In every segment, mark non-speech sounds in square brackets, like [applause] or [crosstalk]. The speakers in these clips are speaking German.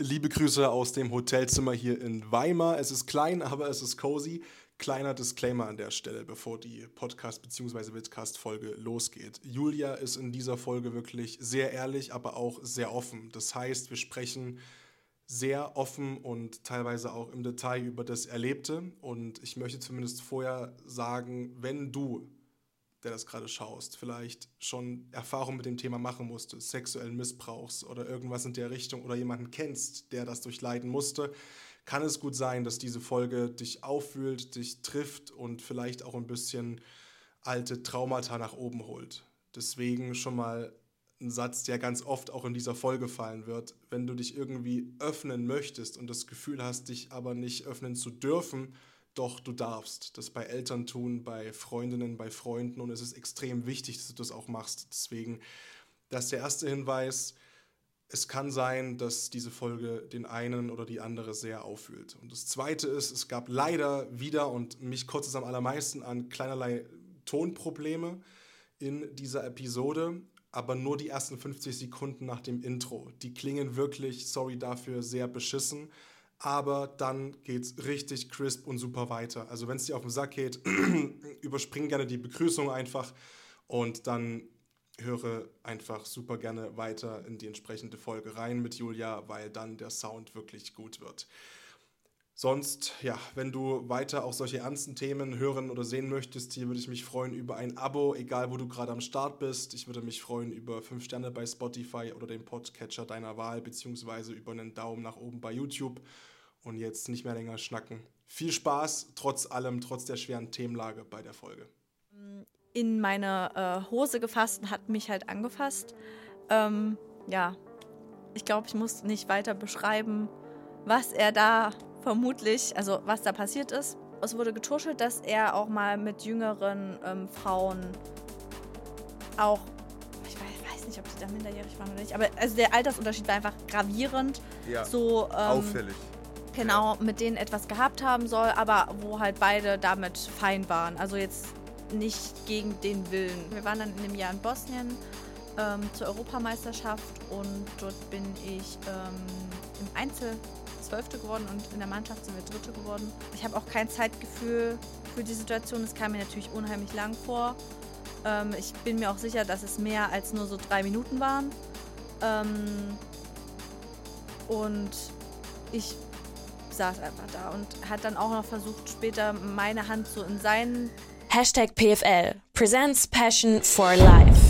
Liebe Grüße aus dem Hotelzimmer hier in Weimar. Es ist klein, aber es ist cozy. Kleiner Disclaimer an der Stelle, bevor die Podcast- bzw. Witzcast-Folge losgeht. Julia ist in dieser Folge wirklich sehr ehrlich, aber auch sehr offen. Das heißt, wir sprechen sehr offen und teilweise auch im Detail über das Erlebte. Und ich möchte zumindest vorher sagen, wenn du der das gerade schaust, vielleicht schon Erfahrung mit dem Thema machen musste, sexuellen Missbrauchs oder irgendwas in der Richtung oder jemanden kennst, der das durchleiden musste, kann es gut sein, dass diese Folge dich auffühlt, dich trifft und vielleicht auch ein bisschen alte Traumata nach oben holt. Deswegen schon mal ein Satz, der ganz oft auch in dieser Folge fallen wird. Wenn du dich irgendwie öffnen möchtest und das Gefühl hast, dich aber nicht öffnen zu dürfen, doch du darfst das bei Eltern tun, bei Freundinnen, bei Freunden und es ist extrem wichtig, dass du das auch machst. Deswegen, das ist der erste Hinweis. Es kann sein, dass diese Folge den einen oder die andere sehr auffühlt. Und das zweite ist, es gab leider wieder und mich kotzt es am allermeisten an keinerlei Tonprobleme in dieser Episode, aber nur die ersten 50 Sekunden nach dem Intro. Die klingen wirklich, sorry dafür, sehr beschissen aber dann geht es richtig crisp und super weiter. Also wenn es dir auf den Sack geht, [clears throat] überspring gerne die Begrüßung einfach und dann höre einfach super gerne weiter in die entsprechende Folge rein mit Julia, weil dann der Sound wirklich gut wird. Sonst, ja, wenn du weiter auch solche ernsten Themen hören oder sehen möchtest, hier würde ich mich freuen über ein Abo, egal wo du gerade am Start bist. Ich würde mich freuen über 5 Sterne bei Spotify oder dem Podcatcher deiner Wahl, beziehungsweise über einen Daumen nach oben bei YouTube. Und jetzt nicht mehr länger schnacken. Viel Spaß, trotz allem, trotz der schweren Themenlage bei der Folge. In meine äh, Hose gefasst und hat mich halt angefasst. Ähm, ja, ich glaube, ich muss nicht weiter beschreiben, was er da vermutlich, also was da passiert ist. Es wurde getuschelt, dass er auch mal mit jüngeren ähm, Frauen auch, ich weiß, weiß, nicht, ob sie da minderjährig waren oder nicht, aber also der Altersunterschied war einfach gravierend. Ja, so, ähm, auffällig. Genau, mit denen etwas gehabt haben soll, aber wo halt beide damit fein waren. Also jetzt nicht gegen den Willen. Wir waren dann in einem Jahr in Bosnien ähm, zur Europameisterschaft und dort bin ich ähm, im Einzel Zwölfte geworden und in der Mannschaft sind wir Dritte geworden. Ich habe auch kein Zeitgefühl für die Situation. Es kam mir natürlich unheimlich lang vor. Ähm, ich bin mir auch sicher, dass es mehr als nur so drei Minuten waren. Ähm, und ich saß einfach da und hat dann auch noch versucht, später meine Hand so in seinen. Hashtag PFL presents Passion for Life.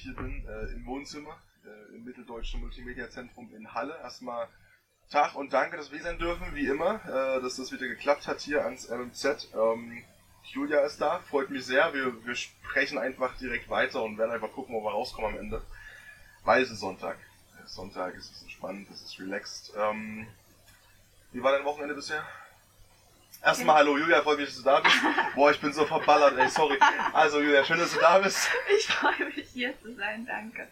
Hier bin, äh, im Wohnzimmer, äh, im Mitteldeutschen Multimedia-Zentrum in Halle. Erstmal Tag und danke, dass wir sein dürfen, wie immer, äh, dass das wieder geklappt hat hier ans MMZ. Ähm, Julia ist da, freut mich sehr. Wir, wir sprechen einfach direkt weiter und werden einfach gucken, wo wir rauskommen am Ende. Weil es ist Sonntag. Es ist Sonntag, es entspannt, es ist relaxed. Ähm, wie war dein Wochenende bisher? Erstmal hallo Julia, freut mich, dass du da bist. Boah, ich bin so verballert, ey, sorry. Also Julia, schön, dass du da bist. Ich freue mich hier zu sein, danke.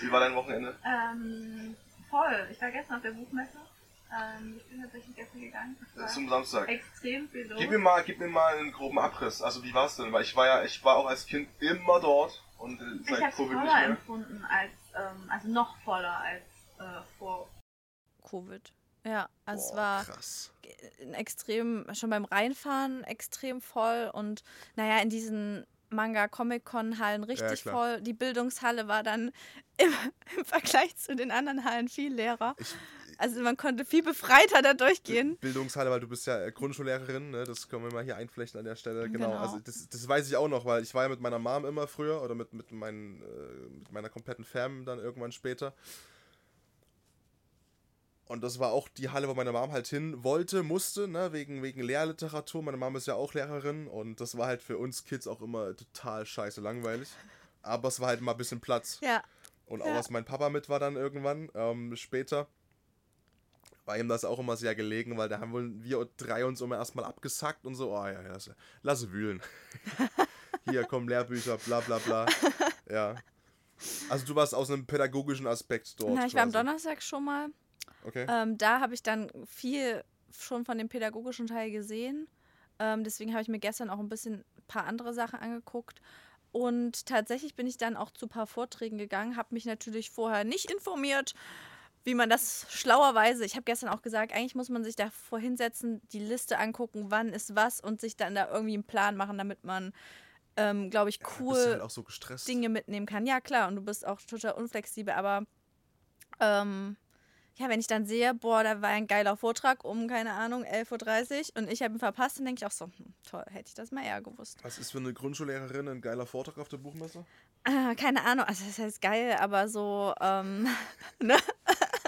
Wie war dein Wochenende? Ähm, voll. Ich war gestern auf der Buchmesse. Ähm, ich bin tatsächlich gestern gegangen. Es war Zum Samstag. extrem viel los. Gib mir mal, gib mir mal einen groben Abriss. Also wie war's denn? Weil ich war ja, ich war auch als Kind immer dort und äh, ich seit es Covid nicht voller mehr. empfunden als, ähm, also noch voller als äh, vor. Covid. Ja, also es Boah, war krass. extrem, schon beim Reinfahren extrem voll und naja, in diesen Manga-Comic-Con-Hallen richtig klar. voll. Die Bildungshalle war dann [laughs] im, im Vergleich zu den anderen Hallen viel leerer. Ich, Also man konnte viel befreiter da durchgehen. Bildungshalle, weil du bist ja äh, Grundschullehrerin, ne? das können wir mal hier einflechten an der Stelle. Genau, Genau. also das, das weiß ich auch noch, weil ich war ja mit meiner Mom immer früher oder mit, mit, meinen, äh, mit meiner kompletten Fam dann irgendwann später. Und das war auch die Halle, wo meine Mom halt hin wollte, musste, ne, wegen, wegen Lehrliteratur. Meine Mom ist ja auch Lehrerin und das war halt für uns Kids auch immer total scheiße langweilig. Aber es war halt mal ein bisschen Platz. Ja, Und auch Ja. als mein Papa mit war dann irgendwann, ähm, später, war ihm das auch immer sehr gelegen, weil da haben wohl wir drei uns immer erstmal abgesackt und so, oh ja, ja, lass, lass wühlen. [laughs] Hier kommen Lehrbücher, bla bla bla. Ja. Also du warst aus einem pädagogischen Aspekt dort. Na, ich war am. Donnerstag schon mal. Okay. Ähm, da habe ich dann viel schon von dem pädagogischen Teil gesehen. Ähm, deswegen habe ich mir gestern auch ein bisschen ein paar andere Sachen angeguckt. Und tatsächlich bin ich dann auch zu ein paar Vorträgen gegangen, habe mich natürlich vorher nicht informiert, wie man das schlauerweise, ich habe gestern auch gesagt, eigentlich muss man sich davor hinsetzen, die Liste angucken, wann ist was und sich dann da irgendwie einen Plan machen, damit man, ähm, glaube ich, cool halt auch so. Dinge mitnehmen kann. Ja, klar, und du bist auch total unflexibel, aber ähm, ja, wenn ich dann sehe, boah, da war ein geiler Vortrag um, keine Ahnung, 11.30 Uhr und ich habe ihn verpasst, dann denke ich auch so, hm, toll, hätte ich das mal eher gewusst. Was ist für eine Grundschullehrerin ein geiler Vortrag auf der Buchmesse? Äh, keine Ahnung, also das heißt geil, aber so, ähm, [laughs] ne?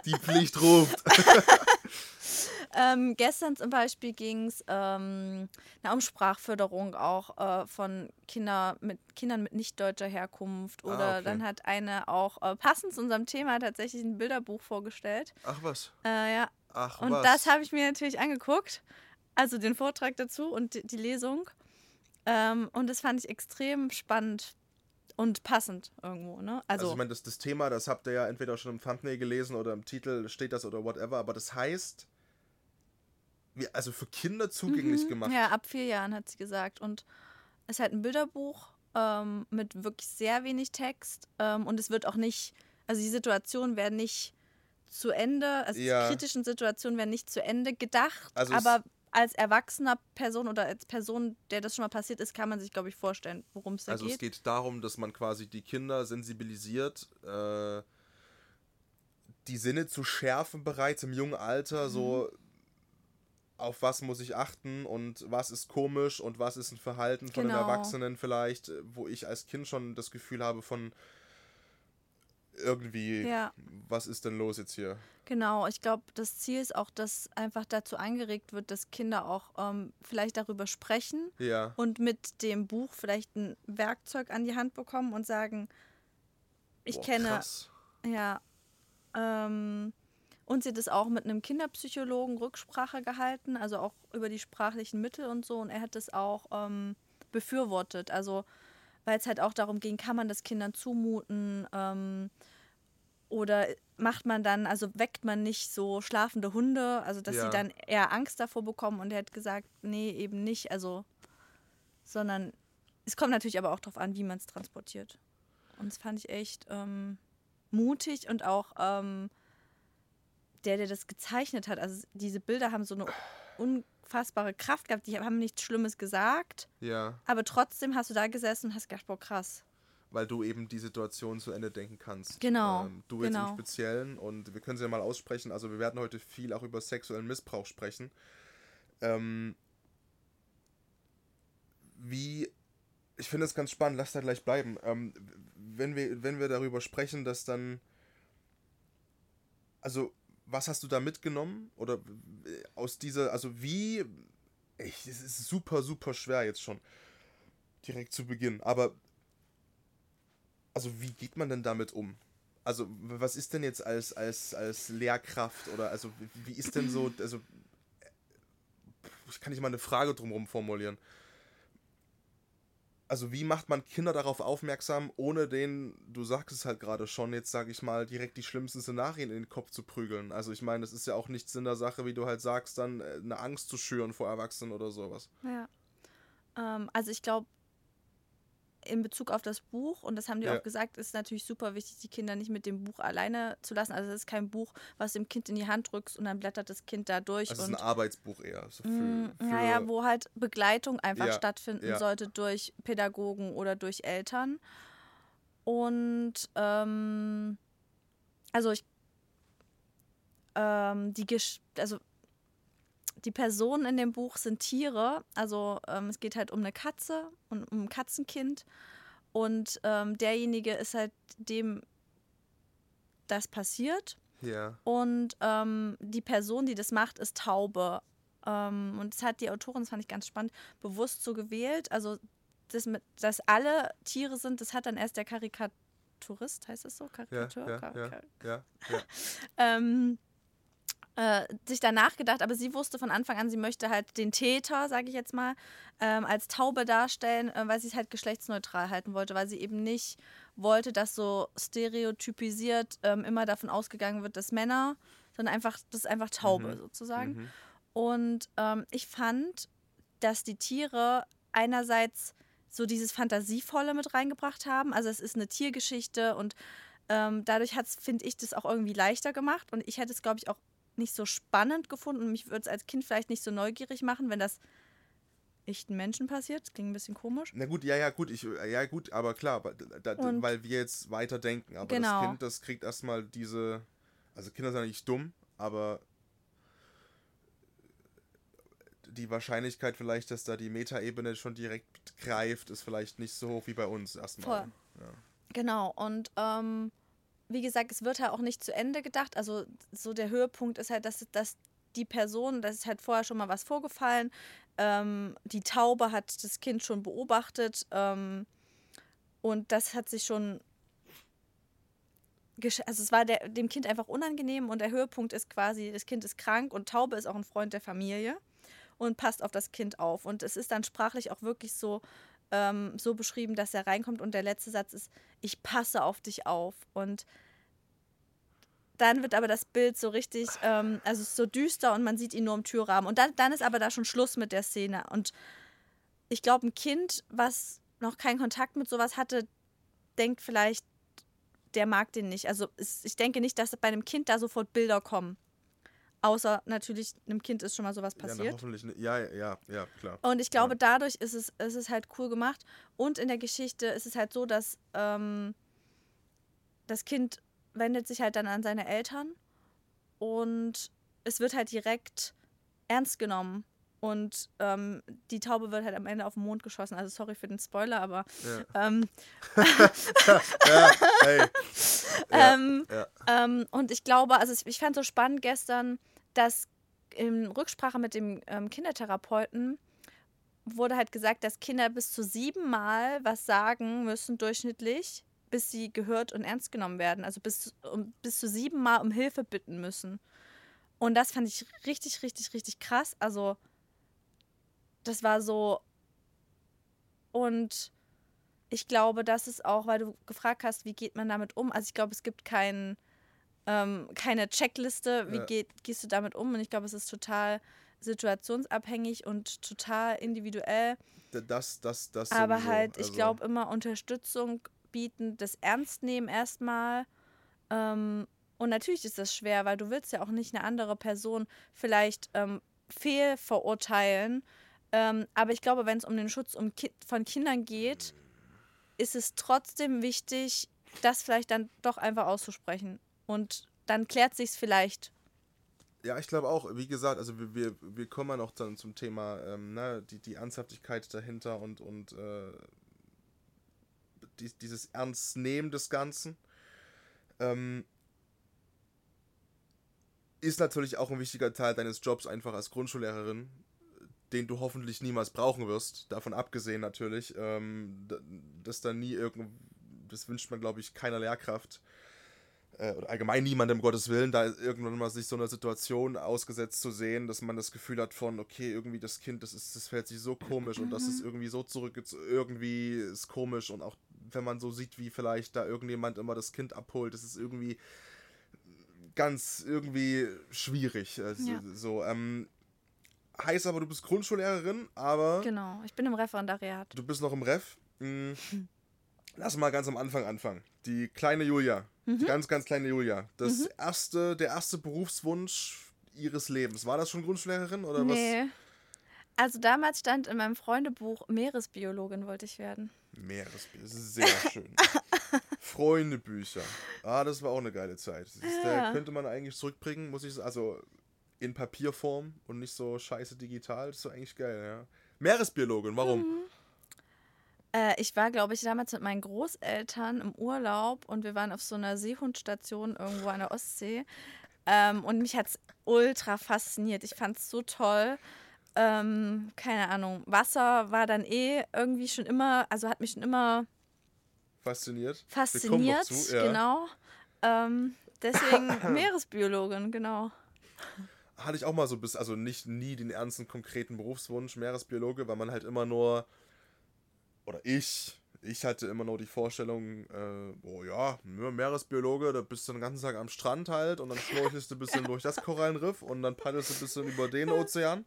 Die Pflicht ruft. [laughs] Ähm, gestern zum Beispiel ging es ähm, um Sprachförderung auch äh, von Kinder mit, Kindern mit nicht deutscher Herkunft. Ah, Oder okay. dann hat eine auch äh, passend zu unserem Thema tatsächlich ein Bilderbuch vorgestellt. Ach was. Äh, ja. Ach Und was. das habe ich mir natürlich angeguckt. Also den Vortrag dazu und die, die Lesung. Ähm, und das fand ich extrem spannend und passend irgendwo. Ne? Also, Also, ich meine, das, das Thema, das habt ihr ja entweder schon im Thumbnail gelesen oder im Titel steht das oder whatever, aber das heißt, also für Kinder zugänglich gemacht. Mhm. Ja, ab vier Jahren hat sie gesagt. Und es ist halt ein Bilderbuch ähm, mit wirklich sehr wenig Text. Ähm, und es wird auch nicht, also die Situationen werden nicht zu Ende, also Ja. die kritischen Situationen werden nicht zu Ende gedacht. Also aber als erwachsener Person oder als Person, der das schon mal passiert ist, kann man sich, glaube ich, vorstellen, worum es da Also geht. es geht darum, dass man quasi die Kinder sensibilisiert, äh, die Sinne zu schärfen bereits im jungen Alter, Mhm. so auf was muss ich achten und was ist komisch und was ist ein Verhalten von einem Genau. Erwachsenen vielleicht, wo ich als Kind schon das Gefühl habe von irgendwie, Ja. was ist denn los jetzt hier? Genau, ich glaube, das Ziel ist auch, dass einfach dazu angeregt wird, dass Kinder auch ähm, vielleicht darüber sprechen Ja. und mit dem Buch vielleicht ein Werkzeug an die Hand bekommen und sagen, ich Boah, kenne, Krass. ja, ähm, und sie hat das auch mit einem Kinderpsychologen Rücksprache gehalten, also auch über die sprachlichen Mittel und so. Und er hat das auch ähm, befürwortet. Also, weil es halt auch darum ging, kann man das Kindern zumuten ähm, oder macht man dann, also weckt man nicht so schlafende Hunde, also dass Ja. sie dann eher Angst davor bekommen. Und er hat gesagt, nee, eben nicht, also, sondern es kommt natürlich aber auch darauf an, wie man es transportiert. Und das fand ich echt ähm, mutig und auch ähm, der, der das gezeichnet hat. Also diese Bilder haben so eine unfassbare Kraft gehabt. Die haben nichts Schlimmes gesagt, Ja, aber trotzdem hast du da gesessen und hast gedacht, boah, krass. weil du eben die Situation zu Ende denken kannst. Genau, Ähm, du jetzt im genau. Speziellen und wir können sie ja mal aussprechen. Also wir werden heute viel auch über sexuellen Missbrauch sprechen. Ähm, wie, ich finde es ganz spannend, lass da gleich bleiben. Ähm, wenn, wir, wenn wir darüber sprechen, dass dann, also was hast du da mitgenommen? Oder äh, aus dieser, also wie, echt, es ist super, super schwer jetzt schon, direkt zu Beginn, aber also wie geht man denn damit um? Also was ist denn jetzt als, als, als Lehrkraft oder also wie- ist denn so, also äh, ich kann nicht mal eine Frage drumherum formulieren. Also wie macht man Kinder darauf aufmerksam, ohne denen, du sagst es halt gerade schon, jetzt sage ich mal, direkt die schlimmsten Szenarien in den Kopf zu prügeln. Also ich meine, das ist ja auch nichts in der Sache, wie du halt sagst, dann äh, eine Angst zu schüren vor Erwachsenen oder sowas. Ja. Ähm, also ich glaube, in Bezug auf das Buch, und das haben die Ja. auch gesagt, ist natürlich super wichtig, die Kinder nicht mit dem Buch alleine zu lassen. Also es ist kein Buch, was dem Kind in die Hand drückst und dann blättert das Kind da durch. Also es ist ein Arbeitsbuch eher. So für, Mm, für, Naja, wo halt Begleitung einfach Ja, stattfinden ja. sollte durch Pädagogen oder durch Eltern. Und ähm, also ich ähm, die Gesch also die Personen in dem Buch sind Tiere. Also ähm, es geht halt um eine Katze und um ein Katzenkind. Und ähm, derjenige ist halt dem das passiert. ja. Und ähm, die Person, die das macht, ist Taube. Ähm, und das hat die Autorin, das fand ich ganz spannend, bewusst so gewählt. Also, das mit, dass alle Tiere sind, das hat dann erst der Karikaturist, heißt das so? Karikatur? ja, ja, Kar- ja, ja. [laughs] äh, sich danach gedacht, aber sie wusste von Anfang an, sie möchte halt den Täter, sage ich jetzt mal, ähm, als Taube darstellen, äh, weil sie es halt geschlechtsneutral halten wollte, weil sie eben nicht wollte, dass so stereotypisiert ähm, immer davon ausgegangen wird, dass Männer, sondern einfach, das ist einfach Taube Mhm. sozusagen. Mhm. Und ähm, ich fand dass die Tiere einerseits so dieses Fantasievolle mit reingebracht haben. Also es ist eine Tiergeschichte und ähm, dadurch hat es, finde ich, das auch irgendwie leichter gemacht. Und ich hätte es, glaube ich, auch nicht so spannend gefunden. Und mich würde es als Kind vielleicht nicht so neugierig machen, wenn das echten Menschen passiert. Das klingt ein bisschen komisch. Na gut, ja, ja, gut, ich, ja, gut, aber klar, da, da, weil wir jetzt weiter denken. Aber Genau. das Kind, das kriegt erstmal diese. Also Kinder sind ja nicht dumm, aber die Wahrscheinlichkeit vielleicht, dass da die Metaebene schon direkt greift, ist vielleicht nicht so hoch wie bei uns erstmal. Voll. Genau, und ähm, wie gesagt, es wird halt auch nicht zu Ende gedacht. Also so der Höhepunkt ist halt, dass, dass die Person, das ist halt vorher schon mal was vorgefallen, ähm, die Taube hat das Kind schon beobachtet ähm, und das hat sich schon, also es war der, dem Kind einfach unangenehm und der Höhepunkt ist quasi, das Kind ist krank und Taube ist auch ein Freund der Familie und passt auf das Kind auf. Und es ist dann sprachlich auch wirklich so, ähm, so beschrieben, dass er reinkommt und der letzte Satz ist, ich passe auf dich auf. Und dann wird aber das Bild so richtig, ähm, also so düster und man sieht ihn nur im Türrahmen. Und dann, dann ist aber da schon Schluss mit der Szene. Und ich glaube, ein Kind, was noch keinen Kontakt mit sowas hatte, denkt vielleicht, der mag den nicht. Also ich denke nicht, dass bei einem Kind da sofort Bilder kommen. Außer natürlich, einem Kind ist schon mal sowas Ja, passiert. hoffentlich nicht. Ja, ja, ja, klar. Und ich glaube, Ja. dadurch ist es, ist es halt cool gemacht. Und in der Geschichte ist es halt so, dass ähm, das Kind wendet sich halt dann an seine Eltern und es wird halt direkt ernst genommen. Und ähm, die Taube wird halt am Ende auf den Mond geschossen. Also sorry für den Spoiler, aber Ja. ähm, [laughs] ja, hey. [laughs] Ja, ähm, ja. ähm, und ich glaube, also ich fand so spannend gestern, dass in Rücksprache mit dem ähm, Kindertherapeuten wurde halt gesagt, dass Kinder bis zu siebenmal was sagen müssen durchschnittlich, bis sie gehört und ernst genommen werden. Also bis, um, bis zu siebenmal um Hilfe bitten müssen. Und das fand ich richtig, richtig, richtig krass. Also das war so. Und ich glaube, das ist auch, weil du gefragt hast, wie geht man damit um. Also ich glaube, es gibt kein, ähm, keine Checkliste, wie Ja. geht, gehst du damit um. Und ich glaube, es ist total situationsabhängig und total individuell. Das, das, das. Aber sowieso. halt, ich Also, glaube, immer Unterstützung bieten, das ernst nehmen erstmal. Ähm, und natürlich ist das schwer, weil du willst ja auch nicht eine andere Person vielleicht ähm, fehlverurteilen. Ähm, aber ich glaube, wenn es um den Schutz um Ki von Kindern geht, ist es trotzdem wichtig, das vielleicht dann doch einfach auszusprechen. Und dann klärt sich's vielleicht. Ja, ich glaube auch, wie gesagt, also wir, wir, wir kommen ja noch dann zum Thema, ähm, ne, die, die Ernsthaftigkeit dahinter und, und äh, dies, dieses Ernstnehmen des Ganzen. Ähm, ist natürlich auch ein wichtiger Teil deines Jobs einfach als Grundschullehrerin, den du hoffentlich niemals brauchen wirst, davon abgesehen natürlich, ähm, dass da nie irgend, das wünscht man glaube ich keiner Lehrkraft, äh, oder allgemein niemandem, um Gottes Willen, da irgendwann mal sich so einer Situation ausgesetzt zu sehen, dass man das Gefühl hat von, okay, irgendwie das Kind, das ist, das fällt sich so komisch und das ist irgendwie so zurück, irgendwie ist komisch und auch wenn man so sieht, wie vielleicht da irgendjemand immer das Kind abholt, das ist irgendwie ganz irgendwie schwierig. Also, Ja. So, ähm, heißt aber, du bist Grundschullehrerin, aber Genau. Ich bin im Referendariat. du bist noch im Ref. Hm. Lass mal ganz am Anfang anfangen. Die kleine Julia, die ganz, ganz kleine Julia. Das erste, der erste Berufswunsch ihres Lebens. War das schon Grundschullehrerin oder Nee. Also damals stand in meinem Freundebuch, Meeresbiologin wollte ich werden. was? Ist sehr [laughs] schön. Freundebücher. Ah, das war auch eine geile Zeit. Ist, Ja. äh, könnte man eigentlich zurückbringen, muss ich sagen. Also in Papierform und nicht so scheiße digital. Das ist doch eigentlich geil, ja. Meeresbiologin, warum? Äh, ich war, glaube ich, damals mit meinen Großeltern im Urlaub und wir waren auf so einer Seehundstation irgendwo an der Ostsee. Ähm, und mich hat es ultra fasziniert. Ich fand es so toll. Ähm, keine Ahnung. Wasser war dann eh irgendwie schon immer, also hat mich schon immer Fasziniert. fasziniert. Zu, ja. Genau. Ähm, deswegen [laughs] Meeresbiologin, genau. hatte ich auch mal so bis, also nicht nie den ernsten konkreten Berufswunsch, Meeresbiologe, weil man halt immer nur, oder ich, ich hatte immer nur die Vorstellung, äh, oh ja, Meeresbiologe, da bist du den ganzen Tag am Strand halt und dann schnorchelst du ein bisschen durch das Korallenriff und dann paddelst du ein bisschen über den Ozean.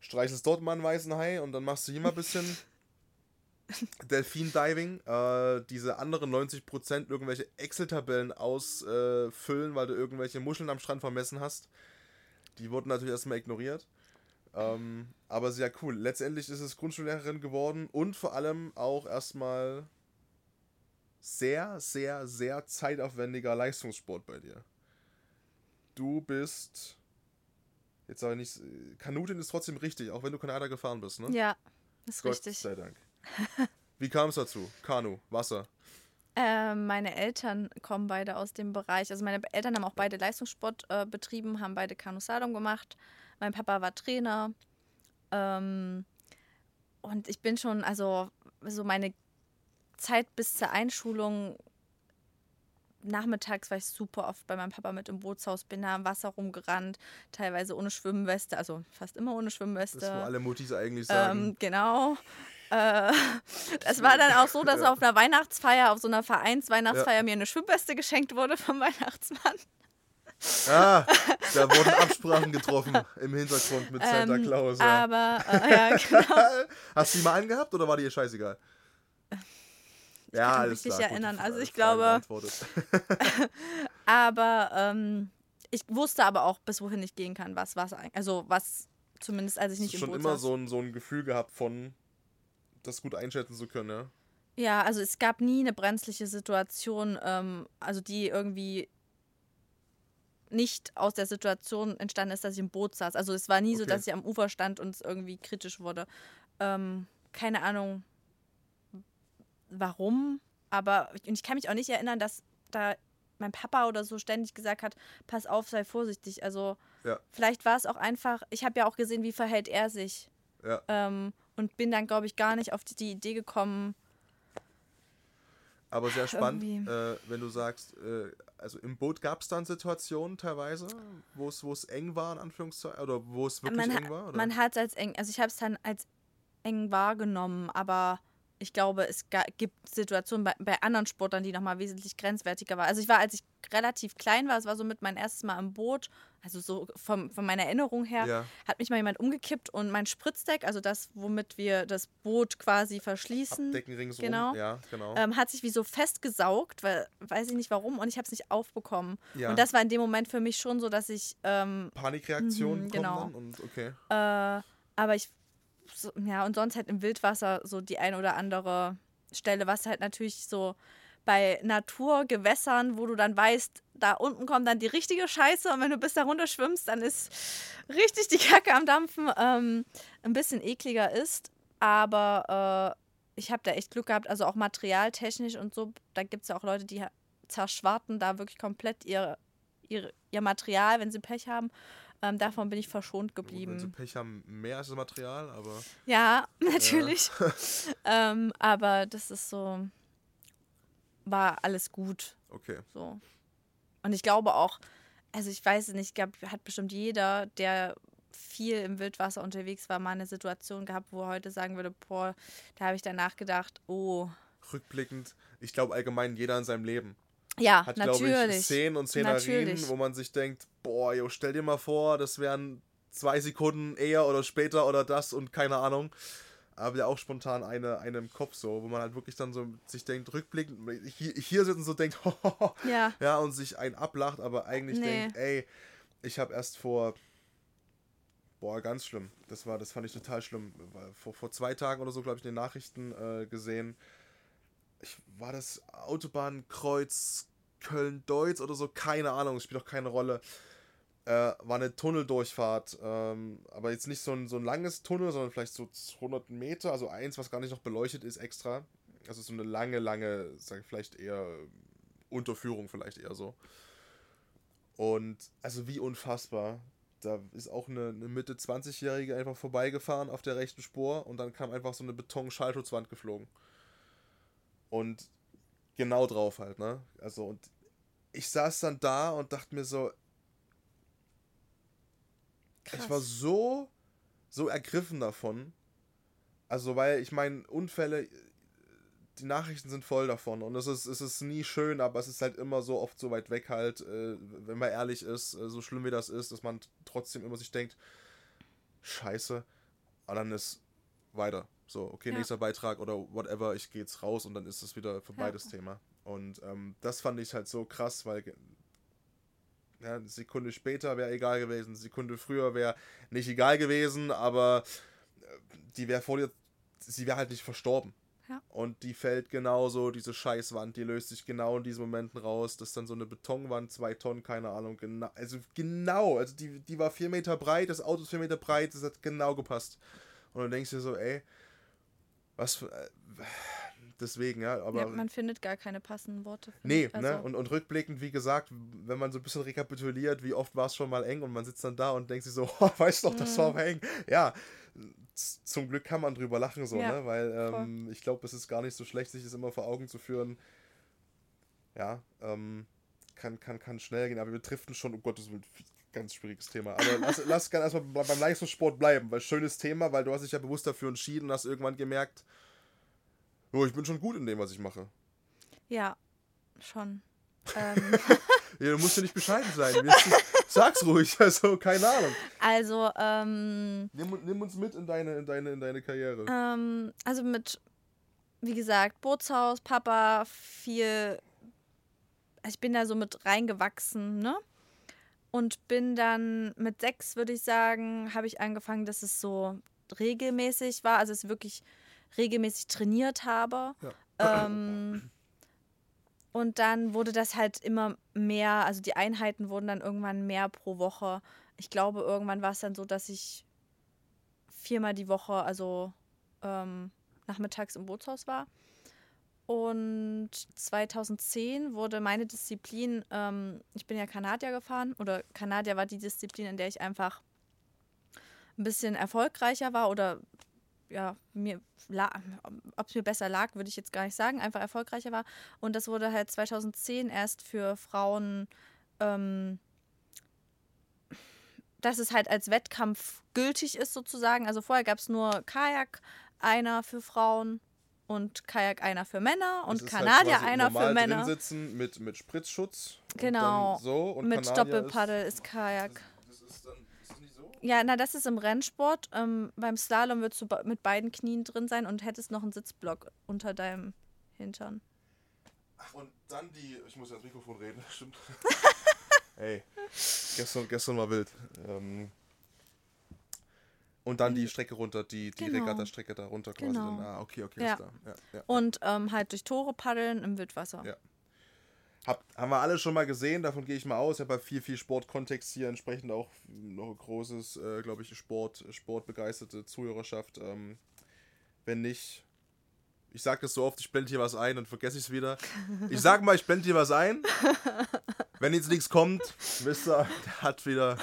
streichelst dort mal einen weißen Hai und dann machst du hier mal ein bisschen [laughs] Delfin-Diving. Äh, diese anderen 90% irgendwelche Excel-Tabellen ausfüllen, weil du irgendwelche Muscheln am Strand vermessen hast. Die wurden natürlich erstmal ignoriert. Ähm, aber sehr cool. Letztendlich ist es Grundschullehrerin geworden und vor allem auch erstmal sehr, sehr, sehr zeitaufwendiger Leistungssport bei dir. Du bist. Jetzt sage ich nicht. Kanutin ist trotzdem richtig, auch wenn du Kanada gefahren bist, ne? Ja, ist Gott richtig. sei Dank. [laughs] Wie kam es dazu? Kanu, Wasser. Äh, meine Eltern kommen beide aus dem Bereich. Also meine Eltern haben auch beide Leistungssport äh, betrieben, haben beide Kanuslalom gemacht. Mein Papa war Trainer. Ähm, und ich bin schon, also so meine Zeit bis zur Einschulung, nachmittags war ich super oft bei meinem Papa mit im Bootshaus, bin da am Wasser rumgerannt, teilweise ohne Schwimmweste, also fast immer ohne Schwimmweste. Das, wo alle Mutis eigentlich sagen. Ähm, genau. Äh, [laughs] es war dann auch so, dass Ja. auf einer Weihnachtsfeier, auf so einer Vereinsweihnachtsfeier mir eine Schwimmweste geschenkt wurde vom [laughs] Weihnachtsmann. Ah, [laughs] da wurden Absprachen getroffen im Hintergrund mit Santa Ähm, Claus. Ja. Aber, äh, ja, genau. [laughs] Hast du die mal angehabt oder war dir scheißegal? Ja, kann mich nicht klar. erinnern. Gute Also ich glaube-. [laughs] Aber ähm, ich wusste aber auch, bis wohin ich gehen kann, was was. Also was zumindest als ich Hast nicht du im schon Boot immer saß. so ein, so ein Gefühl gehabt von, das gut einschätzen zu können, ja? Ja, also es gab nie eine brenzliche Situation, ähm, also die irgendwie nicht aus der Situation entstanden ist, dass ich im Boot saß. Also es war nie so, Okay. dass ich am Ufer stand und es irgendwie kritisch wurde. Ähm, keine Ahnung warum, aber und ich kann mich auch nicht erinnern, dass da mein Papa oder so ständig gesagt hat, pass auf, sei vorsichtig. Also Ja. vielleicht war es auch einfach, ich habe ja auch gesehen, wie verhält er sich. Ja. Ähm, und bin dann, glaube ich, gar nicht auf die, Idee gekommen, Aber sehr spannend, äh, wenn du sagst, äh, also im Boot gab es dann Situationen teilweise, wo es eng war, in Anführungszeichen, oder wo es wirklich man, eng war? Oder? Man hat es als eng, also ich habe es dann als eng wahrgenommen, aber ich glaube, es gibt Situationen bei, bei anderen Sportlern, die nochmal wesentlich grenzwertiger waren. Also ich war, als ich relativ klein war, es war so mit mein erstes Mal im Boot, also so vom, von meiner Erinnerung her, Ja. hat mich mal jemand umgekippt und mein Spritzdeck, also das, womit wir das Boot quasi verschließen, Abdecken genau. Ja, genau. ähm, hat sich wie so festgesaugt, weil weiß ich nicht warum und ich habe es nicht aufbekommen. ja. Und das war in dem Moment für mich schon so, dass ich ähm, Panikreaktionen Mhm, genau. und okay. Äh, aber ich, so, ja, und sonst halt im Wildwasser so die ein oder andere Stelle, was halt natürlich so bei Naturgewässern, wo du dann weißt, da unten kommt dann die richtige Scheiße und wenn du bis da runter schwimmst, dann ist richtig die Kacke am Dampfen, ähm, ein bisschen ekliger ist. Aber äh, ich habe da echt Glück gehabt, also auch materialtechnisch und so. Da gibt es ja auch Leute, die zerschwarten da wirklich komplett ihr, ihr, ihr Material, wenn sie Pech haben. Ähm, davon bin ich verschont Gut, Wenn sie geblieben. Pech haben, mehr als das Material, aber Ja, natürlich. [laughs] ähm, aber das ist so, war alles gut. okay. So. Und ich glaube auch, also ich weiß es nicht, gab, hat bestimmt jeder, der viel im Wildwasser unterwegs war, mal eine Situation gehabt, wo er heute sagen würde, boah, da habe ich danach gedacht, oh, Rückblickend, ich glaube allgemein jeder in seinem Leben ja, hat, glaube ich, natürlich. Szenen und Szenarien, Natürlich. wo man sich denkt, boah, jo, stell dir mal vor, das wären zwei Sekunden eher oder später oder das und keine Ahnung. Aber ja auch spontan eine, eine im Kopf so, wo man halt wirklich dann so sich denkt, rückblickend, hier, hier sitzt und so denkt, [laughs] Ja, ja, und sich einen ablacht, aber eigentlich Nee. denkt, ey, ich habe erst vor, boah, ganz schlimm, das war, das fand ich total schlimm, vor, vor zwei Tagen oder so, glaube ich, in den Nachrichten äh, gesehen, ich, war das Autobahnkreuz Köln-Deutz oder so, keine Ahnung, spielt auch keine Rolle. Äh, war eine Tunneldurchfahrt, ähm, aber jetzt nicht so ein, so ein langes Tunnel, sondern vielleicht so 100 Meter, also eins, was gar nicht noch beleuchtet ist extra. Also so eine lange, lange, sag ich vielleicht eher Unterführung, vielleicht eher so. Und also wie unfassbar. Da ist auch eine, eine Mitte 20-Jährige einfach vorbeigefahren auf der rechten Spur und dann kam einfach so eine Beton-Schallschutzwand geflogen. Und genau drauf halt, ne? Also und ich saß dann da und dachte mir so, ich war so, so ergriffen davon. Also, weil ich meine, Unfälle, die Nachrichten sind voll davon und es ist, es ist nie schön, aber es ist halt immer so oft so weit weg halt, äh, wenn man ehrlich ist, äh, so schlimm wie das ist, dass man trotzdem immer sich denkt, scheiße, Und dann ist weiter. So, okay, Ja. nächster Beitrag oder whatever, ich gehe jetzt raus und dann ist es wieder für Ja. beides Thema. Und ähm, das fand ich halt so krass, weil ja, eine Sekunde später wäre egal gewesen, eine Sekunde früher wäre nicht egal gewesen, aber äh, die wäre vor dir, sie wäre halt nicht verstorben. Ja. Und die fällt genauso, diese Scheißwand, die löst sich genau in diesen Momenten raus. Das ist dann so eine Betonwand, zwei Tonnen, keine Ahnung, genau. Also genau, also die, die war vier Meter breit, das Auto ist vier Meter breit, das hat genau gepasst. Und du denkst dir so, ey, was für. Äh, deswegen, ja, aber. ja, man findet gar keine passenden Worte. Nee, ich. Also, ne? Und, und rückblickend, wie gesagt, wenn man so ein bisschen rekapituliert, wie oft war es schon mal eng und man sitzt dann da und denkt sich so, [laughs] oh, weißt doch, das Mhm. war mal eng. Ja, zum Glück kann man drüber lachen so, Ja, ne? Weil ähm, ich glaube, es ist gar nicht so schlecht, sich das immer vor Augen zu führen. Ja, ähm, kann, kann, kann schnell gehen, aber wir driften schon, um Gottes Willen, ganz schwieriges Thema. Aber lass, lass gerne erstmal be- beim Leistungssport bleiben, weil schönes Thema, weil du hast dich ja bewusst dafür entschieden und hast irgendwann gemerkt, oh, ich bin schon gut in dem, was ich mache. Ja, schon. [laughs] ähm, [laughs] Ja, du musst ja nicht bescheiden sein. Sag's ruhig, also keine Ahnung. also, ähm, Nimm, nimm uns mit in deine, in deine, in deine Karriere. ähm, also mit, wie gesagt, Bootshaus, Papa, viel. Ich bin da so mit reingewachsen, ne? Und bin dann mit sechs, würde ich sagen, habe ich angefangen, dass es so regelmäßig war, also es wirklich regelmäßig trainiert habe. Ja. Ähm, und dann wurde das halt immer mehr, also die Einheiten wurden dann irgendwann mehr pro Woche. Ich glaube, irgendwann war es dann so, dass ich viermal die Woche, also ähm, nachmittags im Bootshaus war. Und 2010 wurde meine Disziplin, ähm, ich bin ja Kanadier gefahren, oder Kanadier war die Disziplin, in der ich einfach ein bisschen erfolgreicher war oder ja, mir ob es mir besser lag, würde ich jetzt gar nicht sagen, einfach erfolgreicher war. Und das wurde halt 2010 erst für Frauen, ähm, dass es halt als Wettkampf gültig ist sozusagen. Also vorher gab es nur Kajak, einer für Frauen und Kajak einer für Männer und ist halt Kanadier quasi einer für Männer. Sitzen mit, mit Spritzschutz. und Genau, dann so, und Mit Kanadier Doppelpaddel ist Kajak. Das, das ist dann ist so? Ja, na, das ist im Rennsport. Ähm, beim Slalom würdest du mit beiden Knien drin sein und hättest noch einen Sitzblock unter deinem Hintern. Ach, und dann die. Ich muss ja ins Mikrofon reden, [laughs] stimmt. [laughs] Ey, gestern, gestern war wild. Ähm, und dann die Strecke runter, die, die Genau. Regatta-Strecke da runter quasi. Genau. Dann, ah, okay, okay, Ja. ist klar. Ja, ja. Und ähm, halt durch Tore paddeln im Wildwasser. Ja. Hab, haben wir alle schon mal gesehen, davon gehe ich mal aus. Ich habe ja viel, viel Sportkontext hier, entsprechend auch noch ein großes, äh, glaube ich, Sport, sportbegeisterte Zuhörerschaft. Ähm, wenn nicht, ich sage das so oft, ich blende hier was ein, dann vergesse ich es wieder. Ich sag mal, ich blende hier was ein. [laughs] Wenn jetzt nichts kommt, wisst ihr, der hat wieder.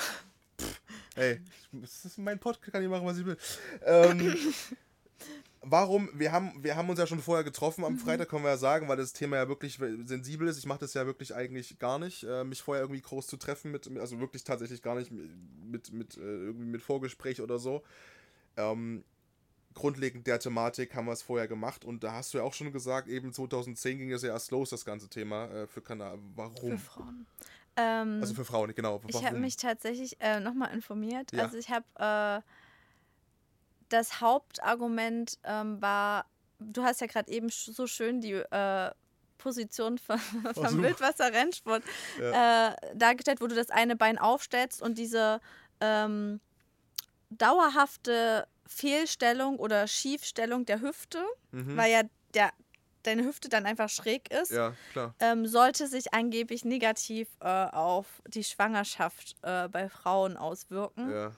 Ey, das ist mein Podcast, kann ich machen, was ich will. Ähm, [laughs] warum, wir haben, wir haben uns ja schon vorher getroffen am Freitag, können wir ja sagen, weil das Thema ja wirklich sensibel ist. Ich mache das ja wirklich eigentlich gar nicht, äh, mich vorher irgendwie groß zu treffen mit, also wirklich tatsächlich gar nicht mit, mit, äh, irgendwie mit Vorgespräch oder so. Ähm, grundlegend der Thematik haben wir es vorher gemacht und da hast du ja auch schon gesagt, eben 2010 ging es ja erst los, das ganze Thema äh, für Kanal. Für Warum? Frauen. Ähm, Also für Frauen, genau. ich Warum? habe mich tatsächlich äh, nochmal informiert. Ja. Also ich habe äh, das Hauptargument ähm, war, du hast ja gerade eben so schön die äh, Position [laughs] von, vom. Wildwasser-Rennsport äh, dargestellt, wo du das eine Bein aufstellst und diese ähm, dauerhafte Fehlstellung oder Schiefstellung der Hüfte, Mhm. weil ja der, deine Hüfte dann einfach schräg ist, Ja, ähm, sollte sich angeblich negativ äh, auf die Schwangerschaft äh, bei Frauen auswirken. Ja.